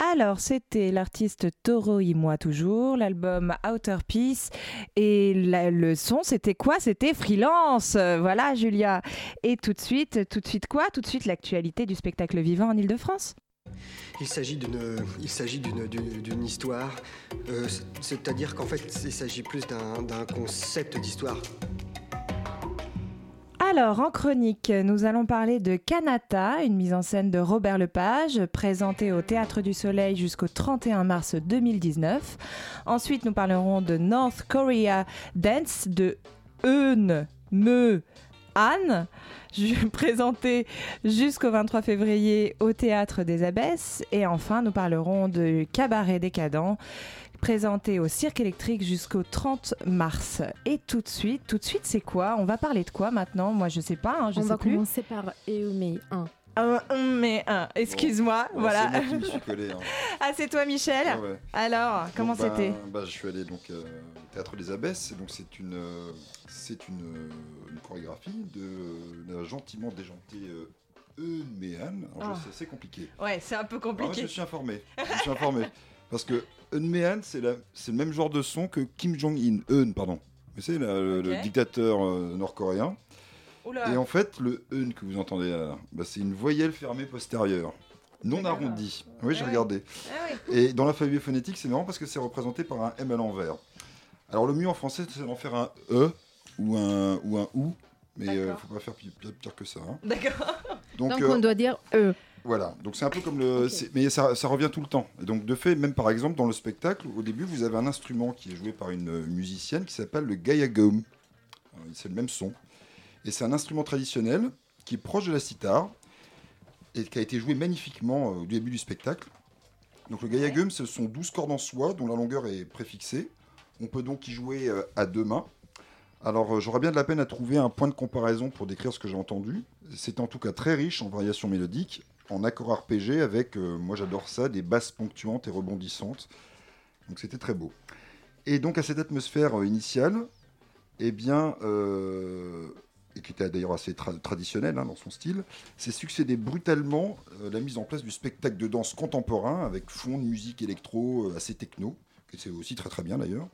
Alors, c'était l'artiste Toro y moi toujours, l'album Outer Peace et le son, c'était quoi? C'était Freelance. Voilà, Julia. Et tout de suite, tout de suite quoi? Tout de suite l'actualité du spectacle vivant en Ile-de-France. Il s'agit d'une, histoire, euh, c'est-à-dire qu'en fait, il s'agit plus d'un concept d'histoire. Alors, en chronique, nous allons parler de Kanata, une mise en scène de Robert Lepage, présentée au Théâtre du Soleil jusqu'au 31 mars 2019. Ensuite, nous parlerons de North Korea Dance de Eun Me Han, ju- présenté jusqu'au 23 février au Théâtre des Abbesses. Et enfin, nous parlerons de Cabaret décadent, présenté au Cirque électrique jusqu'au 30 mars. Et tout de suite, tout de suite, c'est quoi? On va parler de quoi maintenant? Moi, je sais pas, hein, je On sais va plus. commencer par Eumei 1. un, mais un. Excuse-moi, Bon, voilà. C'est moi qui me suis collé. hein. ah, c'est toi, Michel? Ah ouais. Alors, comment ben, c'était? bah, Je suis allé donc euh, au théâtre des Abbesses. Donc c'est une, euh, c'est une, euh, une chorégraphie de la gentiment déjantée euh, Mehan. Alors je Ah. c'est compliqué. Ouais, c'est un peu Alors, compliqué. je me suis informé. Je me suis informé parce que Eun Mehan c'est le même genre de son que Kim Jong In. Eun, pardon. Vous savez, le, dictateur euh, nord-coréen. Et en fait, le Eun que vous entendez là, bah, c'est une voyelle fermée postérieure. Non arrondie. Oui, j'ai Ah ouais. regardé. Ah oui. Et dans l'alphabet phonétique, c'est marrant parce que c'est représenté par un M à l'envers. Alors le mieux en français, c'est d'en faire un E ou un, ou un OU, mais il D'accord. faut pas faire pire, pire- pire que ça. hein. D'accord. Donc, Donc euh, on doit dire E. voilà, donc c'est un peu comme le... Mais ça, ça revient tout le temps. Et donc de fait, même par exemple dans le spectacle, au début, vous avez un instrument qui est joué par une euh, musicienne qui s'appelle le gayagum. Alors, C'est le même son. Et c'est un instrument traditionnel qui est proche de la sitar et qui a été joué magnifiquement euh, au début du spectacle. Donc le gayagum, ce sont 12 cordes en soie dont la longueur est préfixée. On peut donc y jouer euh, à deux mains. Alors euh, j'aurais bien de la peine à trouver un point de comparaison pour décrire ce que j'ai entendu. C'est en tout cas très riche en variations mélodiques, en accords arpégés avec, euh, moi j'adore ça, des basses ponctuantes et rebondissantes. Donc c'était très beau. Et donc à cette atmosphère euh, initiale, eh bien, euh, et qui était d'ailleurs assez tra- traditionnelle hein, dans son style, s'est succédé brutalement la mise en place du spectacle de danse contemporain avec fond de musique électro assez techno, que c'est aussi très très bien d'ailleurs.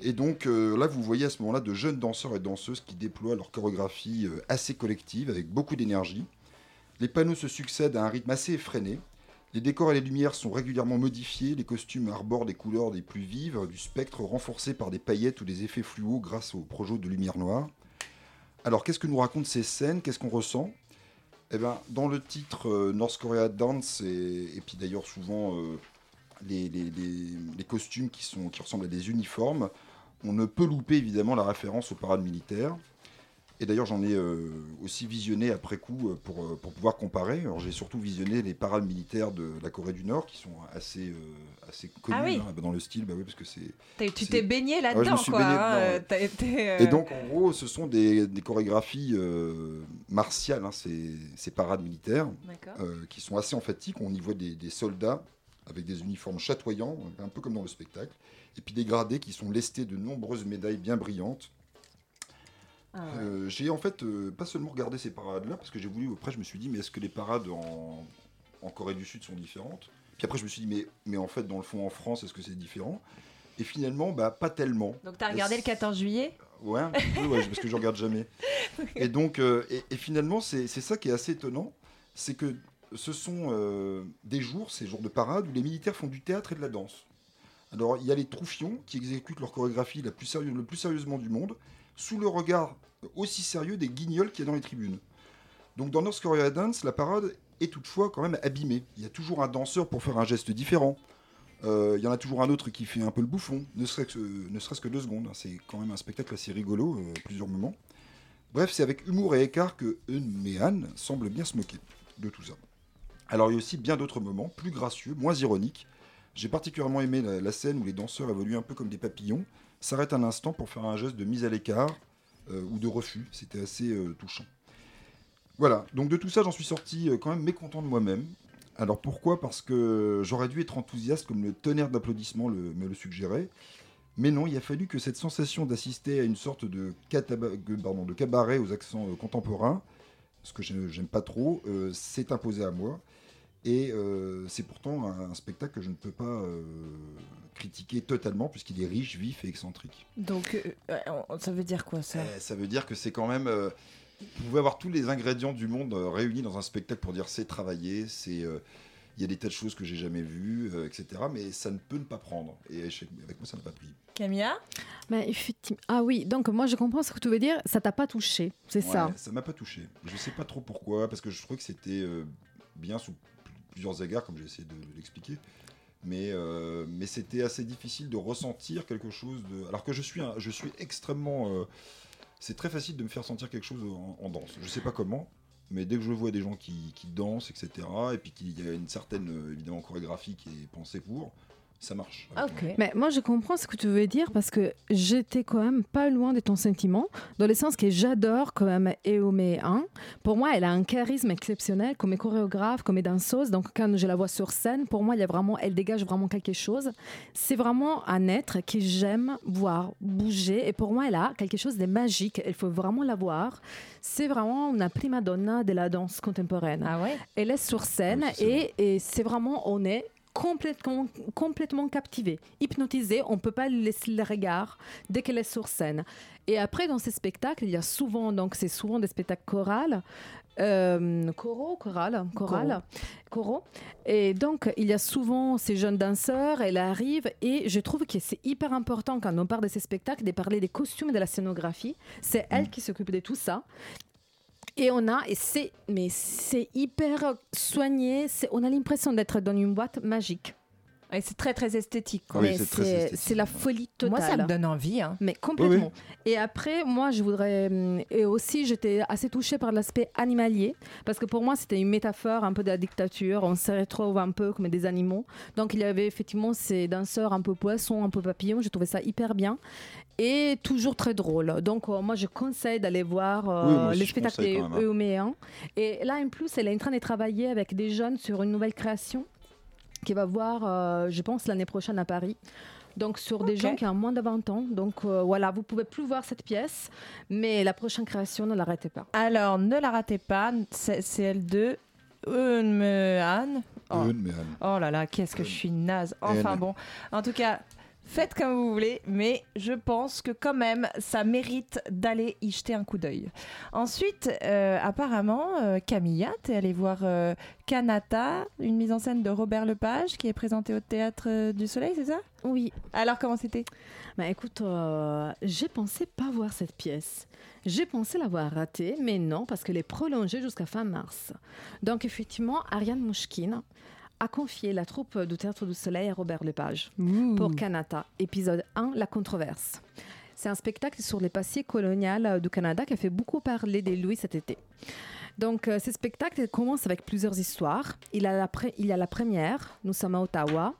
Et donc là, vous voyez à ce moment-là de jeunes danseurs et danseuses qui déploient leur chorégraphie assez collective avec beaucoup d'énergie. Les panneaux se succèdent à un rythme assez effréné. Les décors et les lumières sont régulièrement modifiés, les costumes arborent des couleurs des plus vives, du spectre renforcé par des paillettes ou des effets fluo grâce aux projets de lumière noire. Alors qu'est-ce que nous racontent ces scènes? Qu'est-ce qu'on ressent? Eh ben, dans le titre euh, North Korea Dance, et, puis d'ailleurs souvent euh, les, costumes qui ressemblent à des uniformes, on ne peut louper évidemment la référence aux parades militaires. Et d'ailleurs, j'en ai euh, aussi visionné après coup euh, pour, euh, pour pouvoir comparer. Alors, j'ai surtout visionné les parades militaires de la Corée du Nord, qui sont assez, assez connues Ah oui. hein, dans le style, bah oui, parce que c'est. Tu t'es baigné Ah ouais, là-dedans, quoi. hein, dedans, ouais. t'as été, Et donc, en gros, ce sont des, des chorégraphies martiales, hein, ces, ces parades militaires, qui sont assez emphatiques. On y voit des, des soldats avec des uniformes chatoyants, un peu comme dans le spectacle, et puis des gradés qui sont lestés de nombreuses médailles bien brillantes. Ah ouais. Euh, j'ai en fait euh, pas seulement regardé ces parades-là, parce que j'ai voulu, après je me suis dit, mais est-ce que les parades en, en Corée du Sud sont différentes? Puis après je me suis dit, mais, mais en fait, dans le fond, en France, est-ce que c'est différent? Et finalement, bah, pas tellement. Donc t'as regardé le 14 juillet? Ouais, un petit peu, ouais, parce que je regarde jamais. Et donc, euh, et, et finalement, c'est ça qui est assez étonnant, c'est que ce sont des jours, ces jours de parade, où les militaires font du théâtre et de la danse. Alors, il y a les troufions qui exécutent leur chorégraphie la plus sérieux- le plus sérieusement du monde, sous le regard aussi sérieux des guignols qu'il y a dans les tribunes. Donc, dans North Korea Dance, la parade est toutefois quand même abîmée. Il y a toujours un danseur pour faire un geste différent. Euh, Il y en a toujours un autre qui fait un peu le bouffon, ne serait-ce que, deux secondes. hein. C'est quand même un spectacle assez rigolo, euh, plusieurs moments. Bref, c'est avec humour et écart que Eun semble bien se moquer de tout ça. Alors il y a aussi bien d'autres moments, plus gracieux, moins ironiques. J'ai particulièrement aimé la scène où les danseurs évoluent un peu comme des papillons, s'arrêtent un instant pour faire un geste de mise à l'écart euh, ou de refus. C'était assez euh, touchant. Voilà, donc de tout ça, j'en suis sorti euh, quand même mécontent de moi-même. Alors pourquoi? Parce que j'aurais dû être enthousiaste comme le tonnerre d'applaudissements me le suggérait. Mais non, il a fallu que cette sensation d'assister à une sorte de, cabaret aux accents contemporains, ce que je- j'aime pas trop, s'est imposé à moi. Et euh, c'est pourtant un, un spectacle que je ne peux pas euh, critiquer totalement, puisqu'il est riche, vif et excentrique. Donc euh, ça veut dire quoi ça? Eh, ça veut dire que c'est quand même. euh, vous pouvez avoir tous les ingrédients du monde euh, réunis dans un spectacle pour dire c'est travaillé, c'est. euh, il y a des tas de choses que j'ai jamais vues, euh, etc. Mais ça ne peut ne pas prendre. Et avec moi, ça n'a pas pris. Camilla? Ah oui, donc moi je comprends ce que tu veux dire, ça t'a pas touché, c'est Ouais, ça. Ça m'a pas touché. Je sais pas trop pourquoi, parce que je trouvais que c'était euh, bien sous plusieurs égards, comme j'ai essayé de l'expliquer. Mais, euh, mais c'était assez difficile de ressentir quelque chose de. Alors que je suis, un- je suis extrêmement. euh, c'est très facile de me faire sentir quelque chose en, en danse. Je sais pas comment, mais dès que je vois des gens qui, qui dansent, etc., et puis qu'il y a une certaine, euh, évidemment, chorégraphie qui est pensée pour, ça marche. Mais moi, je comprends ce que tu veux dire parce que j'étais quand même pas loin de ton sentiment, dans le sens que j'adore quand même Eomé 1. Pour moi, elle a un charisme exceptionnel comme chorégraphe, comme danseuse. Donc, quand je la vois sur scène, pour moi, il y a vraiment, elle dégage vraiment quelque chose. C'est vraiment un être que j'aime voir bouger. Et pour moi, elle a quelque chose de magique. Il faut vraiment la voir. C'est vraiment une prima donna de la danse contemporaine. Ah ouais? Elle est sur scène et, et c'est vraiment, on est complètement, complètement captivé, hypnotisé. On ne peut pas laisser le regard dès qu'elle est sur scène. Et après, dans ces spectacles, il y a souvent, donc c'est souvent des spectacles chorales. Euh, choraux, chorales, chorales, choraux. Et donc, il y a souvent ces jeunes danseurs, elle arrive, et je trouve que c'est hyper important quand on parle de ces spectacles de parler des costumes et de la scénographie. C'est elle qui s'occupe de tout ça. Et on a, et c'est, mais c'est hyper soigné, c'est- on a l'impression d'être dans une boîte magique. Et c'est très très esthétique. quoi. Oui, c'est très c'est esthétique. c'est la folie totale. Moi, ça me donne envie. hein. Mais complètement. Oui, Et après, moi, je voudrais. hum, Et aussi, j'étais assez touchée par l'aspect animalier, parce que pour moi, c'était une métaphore un peu de la dictature. On se retrouve un peu comme des animaux. Donc, il y avait effectivement ces danseurs un peu poissons, un peu papillons. J'ai trouvé ça hyper bien. Et toujours très drôle. Donc, euh, moi, je conseille d'aller voir euh, Oui, quand même, hein. euméens. Et là, en plus, elle est en train de travailler avec des jeunes sur une nouvelle création qui va voir, euh, je pense, l'année prochaine à Paris. Donc sur des gens qui ont moins de 20 ans. Donc euh, voilà, vous pouvez plus voir cette pièce, mais la prochaine création, ne l'arrêtez pas. Alors, ne la ratez pas. C'est c'est elle de Eunmehan. Oh. Eunmehan. Oh là là, qu'est-ce que je suis naze. Enfin bon, en tout cas, faites comme vous voulez, mais je pense que quand même, ça mérite d'aller y jeter un coup d'œil. Ensuite, euh, apparemment, euh, Camilla, t'es allée voir euh, Kanata, une mise en scène de Robert Lepage qui est présentée au Théâtre euh, du Soleil, c'est ça? Oui. Alors, comment c'était? Bah écoute, j'ai pensé pas voir cette pièce. J'ai pensé l'avoir ratée, mais non, parce qu'elle est prolongée jusqu'à fin mars. Donc effectivement, Ariane Mouchkine a confié la troupe du Théâtre du Soleil à Robert Lepage pour Kanata, épisode 1, La controverse. C'est un spectacle sur les passés colonial du Canada qui a fait beaucoup parler de lui cet été. Donc, euh, ce spectacle commence avec plusieurs histoires. Il y a la, pré- il y a la première, nous sommes à Ottawa,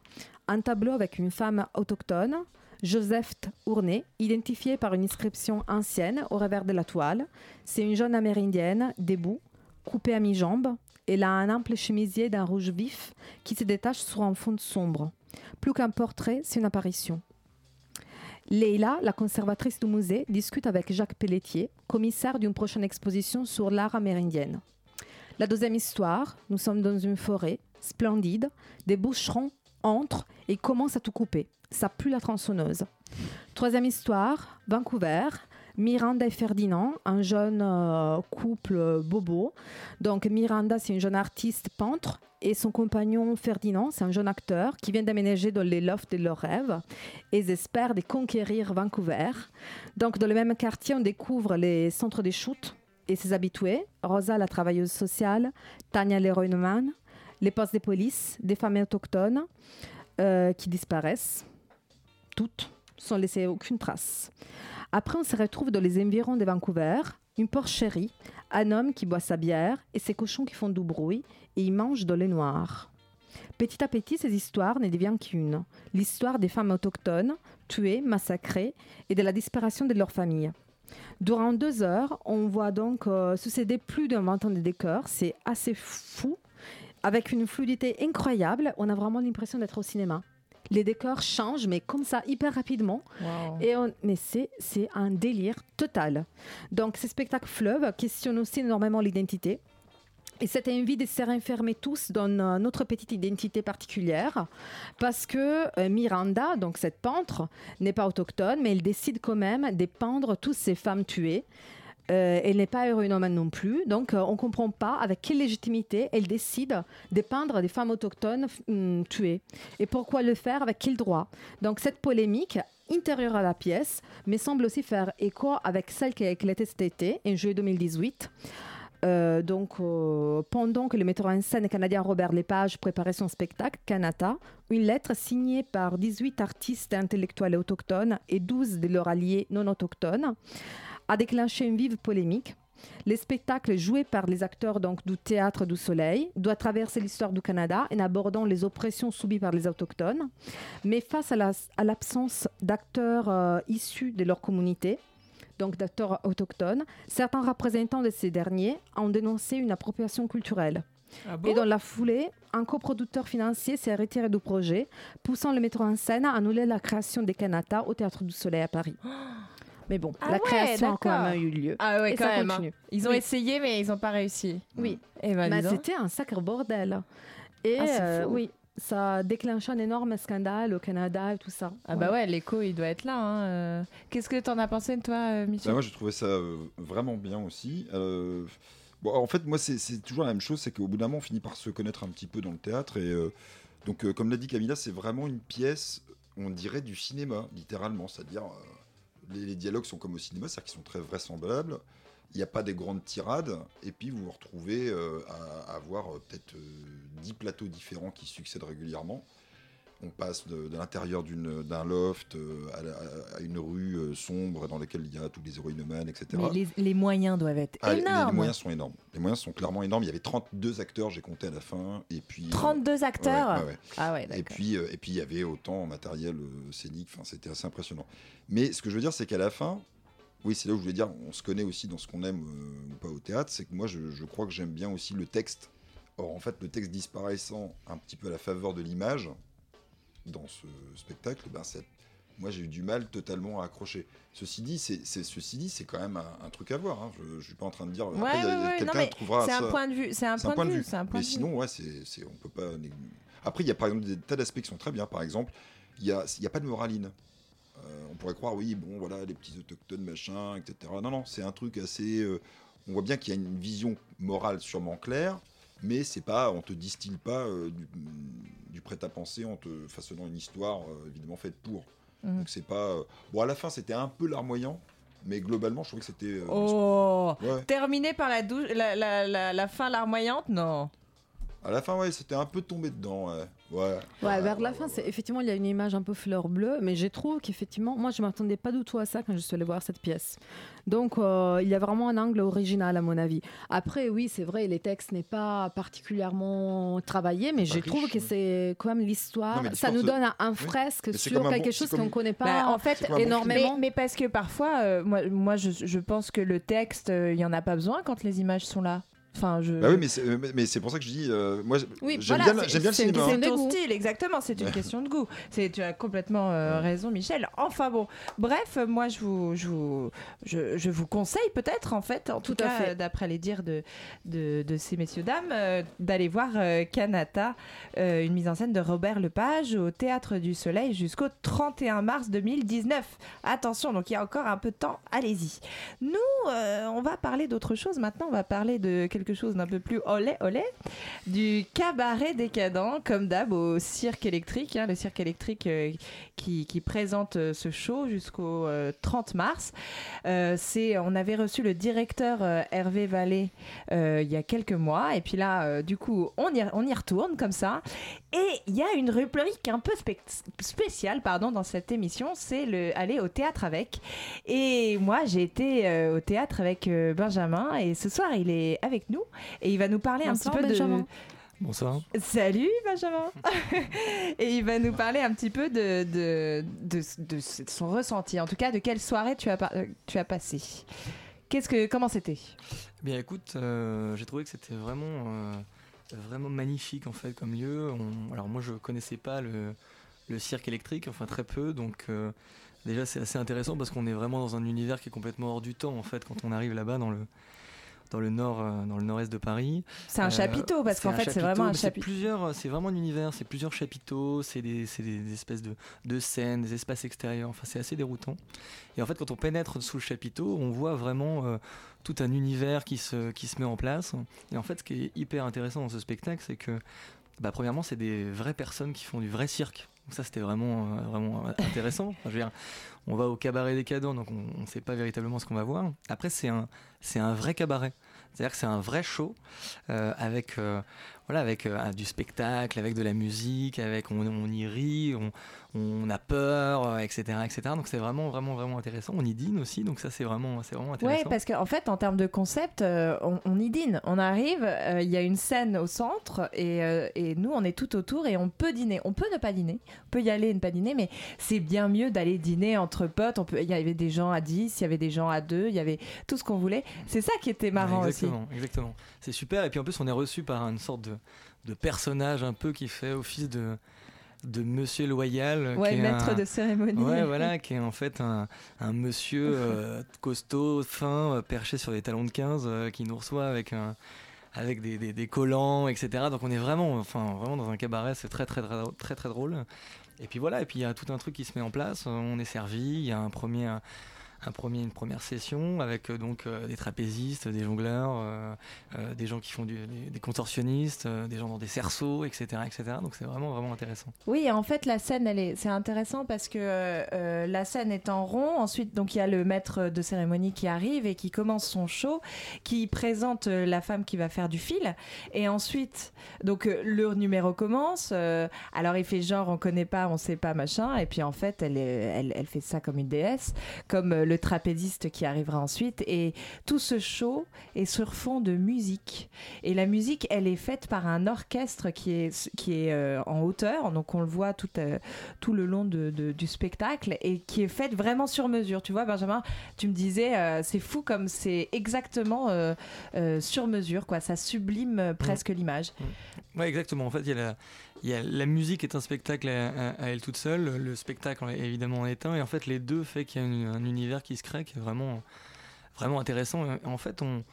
un tableau avec une femme autochtone, Joseph Ourney, identifiée par une inscription ancienne au revers de la toile. C'est une jeune amérindienne, debout, coupée à mi-jambe. Elle a un ample chemisier d'un rouge vif qui se détache sur un fond sombre. Plus qu'un portrait, c'est une apparition. Leila, la conservatrice du musée, discute avec Jacques Pelletier, commissaire d'une prochaine exposition sur l'art amérindien. La deuxième histoire, nous sommes dans une forêt splendide, des boucherons entrent et commencent à tout couper. Ça pue la tronçonneuse. Troisième histoire, Vancouver, Miranda et Ferdinand, un jeune euh, couple euh, bobo. Donc Miranda, c'est une jeune artiste peintre et son compagnon Ferdinand, c'est un jeune acteur qui vient d'aménager dans les lofts de leurs rêves et ils espèrent de conquérir Vancouver. Donc dans le même quartier, on découvre les centres des shoots et ses habitués. Rosa, la travailleuse sociale, Tania l'héroïnomane, les postes de police, des femmes autochtones euh, qui disparaissent, toutes, sans laisser aucune trace. Après, on se retrouve dans les environs de Vancouver, une porcherie, un homme qui boit sa bière et ses cochons qui font du bruit et ils mangent dans le noir. Petit à petit, ces histoires ne deviennent qu'une. L'histoire des femmes autochtones, tuées, massacrées et de la disparition de leurs familles. Durant deux heures, on voit donc euh, succéder plus d'un vingtaine de décors. C'est assez fou. Avec une fluidité incroyable, on a vraiment l'impression d'être au cinéma. Les décors changent, mais comme ça, hyper rapidement. Et on- mais c'est, c'est un délire total. Donc, ces spectacles fleuves questionnent aussi énormément l'identité. Et cette envie de se renfermer tous dans euh, notre petite identité particulière, parce que euh, Miranda, donc cette peintre, n'est pas autochtone, mais elle décide quand même de peindre toutes ces femmes tuées. Euh, elle n'est pas héroïnomane non plus, donc euh, on ne comprend pas avec quelle légitimité elle décide de peindre des femmes autochtones hum, tuées. Et pourquoi le faire, avec quel droit? Donc cette polémique intérieure à la pièce, mais semble aussi faire écho avec celle qui a éclaté cet été, en juillet 2018. Euh, donc, pendant que le metteur en scène canadien Robert Lepage préparait son spectacle, Canata, une lettre signée par 18 artistes intellectuels autochtones et 12 de leurs alliés non autochtones a déclenché une vive polémique. Les spectacles joués par les acteurs donc, du Théâtre du Soleil doivent traverser l'histoire du Canada en abordant les oppressions subies par les autochtones. Mais face à la- à l'absence d'acteurs euh, issus de leur communauté, donc d'acteurs autochtones, certains représentants de ces derniers ont dénoncé une appropriation culturelle. Ah Et dans la foulée, un coproducteur financier s'est retiré du projet, poussant le metteur en scène à annuler la création des Canata au Théâtre du Soleil à Paris. Mais bon, Ah la ouais, création a quand même eu lieu. Ah ouais, Et quand ça même. hein. continue. Ils ont Oui. essayé, mais ils n'ont pas réussi. Oui. Et ben, donc. c'était un sacré bordel. Et Ah, euh, oui, ça a déclenché un énorme scandale au Canada et tout ça. Ah bah ouais, l'écho, il doit être là. hein, euh. Qu'est-ce que t'en as pensé, toi, euh, Bah, Michel moi, j'ai trouvé ça vraiment bien aussi. Euh, bon, en fait, moi, c'est c'est toujours la même chose, c'est qu'au bout d'un moment, on finit par se connaître un petit peu dans le théâtre. Et euh, donc, euh, comme l'a dit Camilla, c'est vraiment une pièce, on dirait du cinéma, littéralement. C'est-à-dire, euh, les, dialogues sont comme au cinéma, c'est-à-dire qu'ils sont très vraisemblables. Il n'y a pas des grandes tirades. Et puis, vous vous retrouvez euh, à, avoir euh, peut-être euh, 10 plateaux différents qui succèdent régulièrement. On passe de, de l'intérieur d'un loft euh, à, la- à une rue euh, sombre dans laquelle il y a tous les héroïnomans, etc. Mais les, les moyens doivent être Ah, les- les, énormes. moyens sont énormes. Les moyens sont clairement énormes. Il y avait 32 acteurs, j'ai compté à la fin. Et puis, euh, 32 acteurs ouais, ouais, ouais. Ah ouais, Et puis, euh, et puis il y avait autant matériel euh, scénique. Enfin, c'était assez impressionnant. Mais ce que je veux dire, c'est qu'à la fin, oui, c'est là où je voulais dire, on se connaît aussi dans ce qu'on aime euh, ou pas au théâtre. C'est que moi, je, je crois que j'aime bien aussi le texte. Or, en fait, le texte disparaissant un petit peu à la faveur de l'image dans ce spectacle, ben, moi j'ai eu du mal totalement à accrocher. Ceci dit, c'est ceci dit, c'est quand même un, un truc à voir. hein. Je, je suis pas en train de dire. Ouais, ouais, ouais, quelqu'un trouvera c'est un ça- point de vue, c'est un point de vue, c'est un point Mais de vue. sinon, ouais, c'est, on peut pas. Après, il y a par exemple des tas d'aspects qui sont très bien. Par exemple, il y a, y a pas de moraline. Euh, on pourrait croire, oui, bon, voilà, les petits autochtones, machin, etc. Non, non, c'est un truc assez. euh, on voit bien qu'il y a une vision morale sûrement claire, mais c'est pas, on te distille pas euh, du, du prêt-à-penser en te façonnant une histoire euh, évidemment faite pour. Mhm. Donc c'est pas. euh, Bon, à la fin, c'était un peu larmoyant, mais globalement, je trouvais que c'était. Oh Ouais. Terminé par la, la, la, la fin larmoyante Non. À la fin, ouais, c'était un peu tombé dedans. Ouais. Ouais. Ouais, vers la fin, c'est effectivement il y a une image un peu fleur bleue, mais je trouve qu'effectivement, moi je m'attendais pas du tout à ça quand je suis allée voir cette pièce. Donc euh, il y a vraiment un angle original à mon avis. Après, oui, c'est vrai, les textes n'est pas particulièrement travaillé, mais je riche, trouve que c'est quand même l'histoire. Ça nous donne un, Oui. fresque sur quelque bon- chose qu'on connaît pas Bah, en fait, bon énormément. Mais, mais parce que parfois, euh, moi, moi je, je pense que le texte, euh, il y en a pas besoin quand les images sont là. Enfin, je... Bah oui, mais c'est, mais- c'est pour ça que je dis, euh, moi, Oui, j'aime voilà, bien, c'est- j'aime bien le c'est une cinéma. question de ton style, exactement. C'est une question de goût. C'est, tu as complètement euh, raison, Michel. Enfin bon, bref, moi je vous, je vous, je, je vous conseille peut-être, en fait, en tout, cas, fait. euh, d'après les dires de, de, de ces messieurs dames, euh, d'aller voir euh, Kanata, euh, une mise en scène de Robert Lepage au Théâtre du Soleil jusqu'au 31 mars 2019. Attention, donc il y a encore un peu de temps. Allez-y. Nous, euh, on va parler d'autre chose maintenant. On va parler de quelque chose d'un peu plus olé olé, du cabaret décadent, comme d'hab au cirque électrique. hein, le cirque électrique euh, qui, qui présente euh, ce show jusqu'au euh, 30 mars. Euh, c'est, on avait reçu le directeur Hervé Vallée il y a quelques mois. Et puis là, du coup, on y, on y retourne comme ça. Et il y a une rubrique un peu spéciale pardon, dans cette émission, c'est le aller au théâtre avec. Et moi, j'ai été au théâtre avec Benjamin et ce soir, il est avec nous et il va nous parler Bonsoir, un petit peu Benjamin. de... Bonsoir. Salut Benjamin Et il va nous parler un petit peu de, de, de, de son ressenti, en tout cas de quelle soirée tu as, tu as passé. Qu'est-ce que, comment c'était? Bien écoute, euh, j'ai trouvé que c'était vraiment, euh, vraiment magnifique en fait comme lieu. On- alors moi je connaissais pas le, le cirque électrique, enfin très peu, donc euh, déjà c'est assez intéressant parce qu'on est vraiment dans un univers qui est complètement hors du temps en fait quand on arrive là-bas dans le dans le nord, euh, dans le nord-est de Paris. C'est un chapiteau, parce qu'en fait, c'est vraiment un chapiteau. plusieurs, c'est vraiment un univers, c'est plusieurs chapiteaux, c'est des, des espèces de, de scènes, des espaces extérieurs. Enfin, c'est assez déroutant. Et en fait, quand on pénètre sous le chapiteau, on voit vraiment euh, tout un univers qui se, qui se met en place. Et en fait, ce qui est hyper intéressant dans ce spectacle, c'est que, bah, premièrement, c'est des vraies personnes qui font du vrai cirque. Donc ça, c'était vraiment, euh, vraiment intéressant. Enfin, je veux dire, on va au cabaret décadent, donc on ne sait pas véritablement ce qu'on va voir. Après, c'est un, c'est un vrai cabaret. C'est-à-dire que c'est un vrai show euh, avec, euh, voilà, avec euh, du spectacle, avec de la musique, avec on, on y rit, on, on a peur, euh, etc., etc. Donc c'est vraiment, vraiment, vraiment intéressant. On y dîne aussi, donc ça c'est vraiment, c'est vraiment intéressant. Oui, parce qu'en fait, en termes de concept, euh, on, on y dîne. On arrive, euh, il y a une scène au centre et, euh, et nous, on est tout autour et on peut dîner. On peut ne pas dîner, on peut y aller et ne pas dîner, mais c'est bien mieux d'aller dîner entre potes. On peut- Il y avait des gens à 10, il y avait des gens à 2, il y avait tout ce qu'on voulait. C'est ça qui était marrant aussi. exactement, Exactement. C'est super. Et puis en plus, on est reçu par une sorte de, de personnage un peu qui fait office de, de monsieur loyal. Ouais, qui est maître un- de cérémonie. Ouais, voilà, qui est en fait un, un monsieur euh, costaud, fin, euh, perché sur des talons de 15, euh, qui nous reçoit avec un avec des, des, des collants, etc. Donc on est vraiment, enfin, vraiment dans un cabaret, c'est très très, très très très drôle. Et puis voilà, et puis il y a tout un truc qui se met en place. On est servi, il y a un premier, un premier, une première session avec euh, donc euh, des trapézistes, des jongleurs, euh, des gens qui font des, contorsionnistes, des gens dans des cerceaux, etc., etc. Donc c'est vraiment vraiment intéressant. Oui, en fait, la scène, elle est, c'est intéressant parce que la scène est en rond. Ensuite, donc il y a le maître de cérémonie qui arrive et qui commence son show, qui présente la femme qui va faire du fil. Et ensuite, donc le numéro commence. alors il fait genre, on connaît pas, on sait pas, machin. Et puis en fait, elle, elle, elle fait ça comme une déesse, comme le trapéziste qui arrivera ensuite. Et tout ce show est sur fond de musique. Et la musique, elle est faite par un orchestre qui est, qui est euh, en hauteur, donc on le voit tout, euh, tout le long de, de- du spectacle, et qui est faite vraiment sur mesure. Tu vois, Benjamin, tu me disais, euh, c'est fou comme c'est exactement sur mesure, quoi. Ça sublime euh, presque l'image. Ouais, exactement. En fait, il y a la, la musique est un spectacle à, elle toute seule. Le spectacle, évidemment, en est un. Et en fait, les deux fait qu'il y a un univers qui se crée qui est vraiment, vraiment intéressant. En fait, on,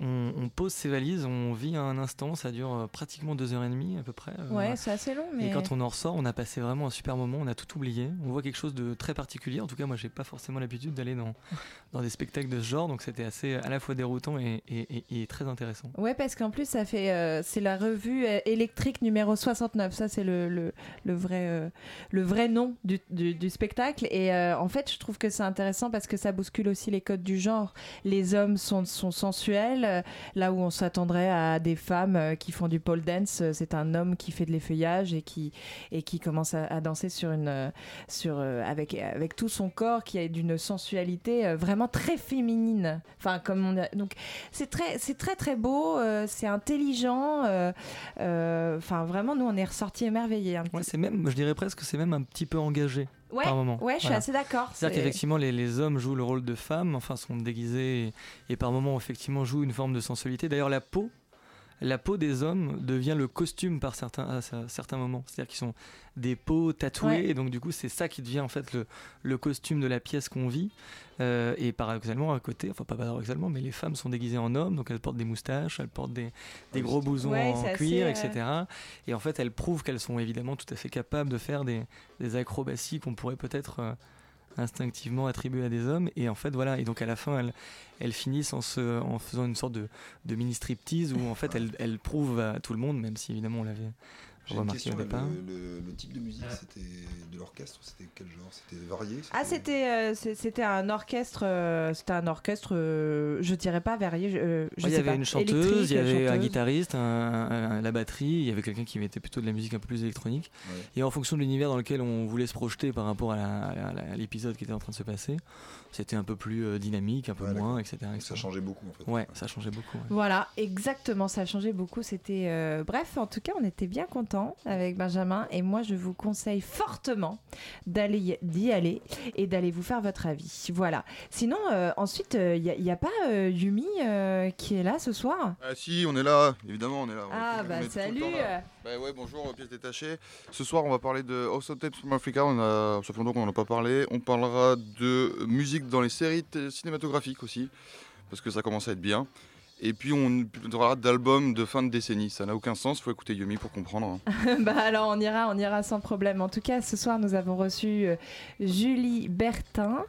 on, on pose ses valises, on vit un instant. Ça dure euh, pratiquement deux heures et demie à peu près. euh, Ouais, c'est assez long, mais. Et quand on en ressort, on a passé vraiment un super moment, on a tout oublié. On voit quelque chose de très particulier. En tout cas, moi, j'ai pas forcément l'habitude d'aller dans, dans des spectacles de ce genre, donc c'était assez à la fois déroutant et, et- et- et très intéressant. Ouais, parce qu'en plus, ça fait, euh, c'est la revue électrique numéro 69. Ça, c'est le, le, le vrai, euh, le vrai nom du, du, du spectacle. Et en fait, je trouve que c'est intéressant parce que ça bouscule aussi les codes du genre. Les hommes sont, sont sensuels, euh, là où on s'attendrait à des femmes euh, qui font du pole dance. euh, C'est un homme qui fait de l'effeuillage et qui, et qui commence à, danser sur une, sur, avec, avec tout son corps qui est d'une sensualité vraiment très féminine. Enfin, comme on donc c'est très, c'est très très beau, c'est intelligent. Enfin, vraiment, nous, on est ressortis émerveillés. Ouais, c'est même, je dirais presque, que c'est même un petit peu engagé Ouais, par moment. ouais, je suis assez d'accord. C'est-à-dire C'est- qu'effectivement, les, les hommes jouent le rôle de femmes, enfin, sont déguisés et, et par moments, effectivement, jouent une forme de sensualité. D'ailleurs, la peau, la peau des hommes devient le costume par certains, à cer- certains moments. C'est-à-dire qu'ils sont des peaux tatouées, Ouais. et donc du coup, c'est ça qui devient en fait le, le costume de la pièce qu'on vit. Euh, et paradoxalement, à côté, enfin pas paradoxalement, mais les femmes sont déguisées en hommes, donc elles portent des moustaches, elles portent des, des gros blousons Ouais, en assez, cuir, euh, etc. Et en fait, elles prouvent qu'elles sont évidemment tout à fait capables de faire des, des acrobaties qu'on pourrait peut-être euh, instinctivement attribuer à des hommes. Et en fait, voilà. Et donc à la fin, elles, elles finissent en, se, faisant une sorte de, de mini striptease où en fait elles, elles prouvent à tout le monde, même si évidemment on l'avait J'ai une remarqué question, au là, départ. le, le- le type de musique c'était de l'orchestre, c'était quel genre? C'était varié Ah, c'était euh, c'était un orchestre, euh, c'était un orchestre, euh, je dirais pas varié, je, euh, je Ouais, il y sais avait pas, une chanteuse, électrique, il y avait un guitariste, un, un- un- la batterie, il y avait quelqu'un qui mettait plutôt de la musique un peu plus électronique. Et en fonction de l'univers dans lequel on voulait se projeter par rapport à l'épisode qui était en train de se passer, c'était un peu plus euh, dynamique, un peu moins, etc. Ça changeait beaucoup en fait. Ouais, ça changeait beaucoup. ouais. Voilà, exactement, ça a changé beaucoup. C'était euh, bref, en tout cas, on était bien contents avec Benjamin et moi, je vous conseille fortement d'aller y- d'y aller et d'aller vous faire votre avis. Voilà. Sinon, euh, ensuite, il n'y a, pas euh, Yumi euh, qui est là ce soir? Ah si, on est là, évidemment, on est là. On Ah, bah, salut. Bah ouais, bonjour, pièce détachée. Ce soir, on va parler de of Tapes from Africa, on a, ça qu'on n'en a pas parlé. On parlera de musique dans les séries cinématographiques aussi, parce que ça commence à être bien. Et puis on parlera d'albums de fin de décennie, ça n'a aucun sens, faut écouter Yumi pour comprendre. hein. bah alors on ira, on ira sans problème. En tout cas, ce soir nous avons reçu euh, Julie Bertin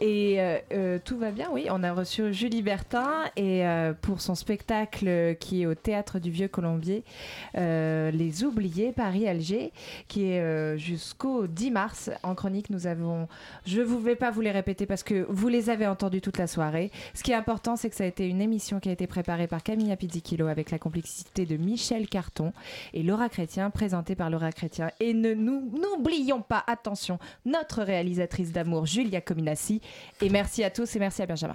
et euh, euh, tout va bien. Oui, on a reçu Julie Bertin et pour son spectacle qui est au théâtre du Vieux Colombier, Les Oubliés Paris-Alger, qui est jusqu'au 10 mars. En chronique, nous avons, je ne vais pas vous les répéter parce que vous les avez entendus toute la soirée. Ce qui est important, c'est que ça a été une émission qui a été préparé par Camilla Pizzichillo avec la complicité de Michel Carton et Laura Chrétien, présenté par Laura Chrétien. Et ne nous n'oublions pas, attention, notre réalisatrice d'amour, Julia Cominassi. Et merci à tous et merci à Benjamin.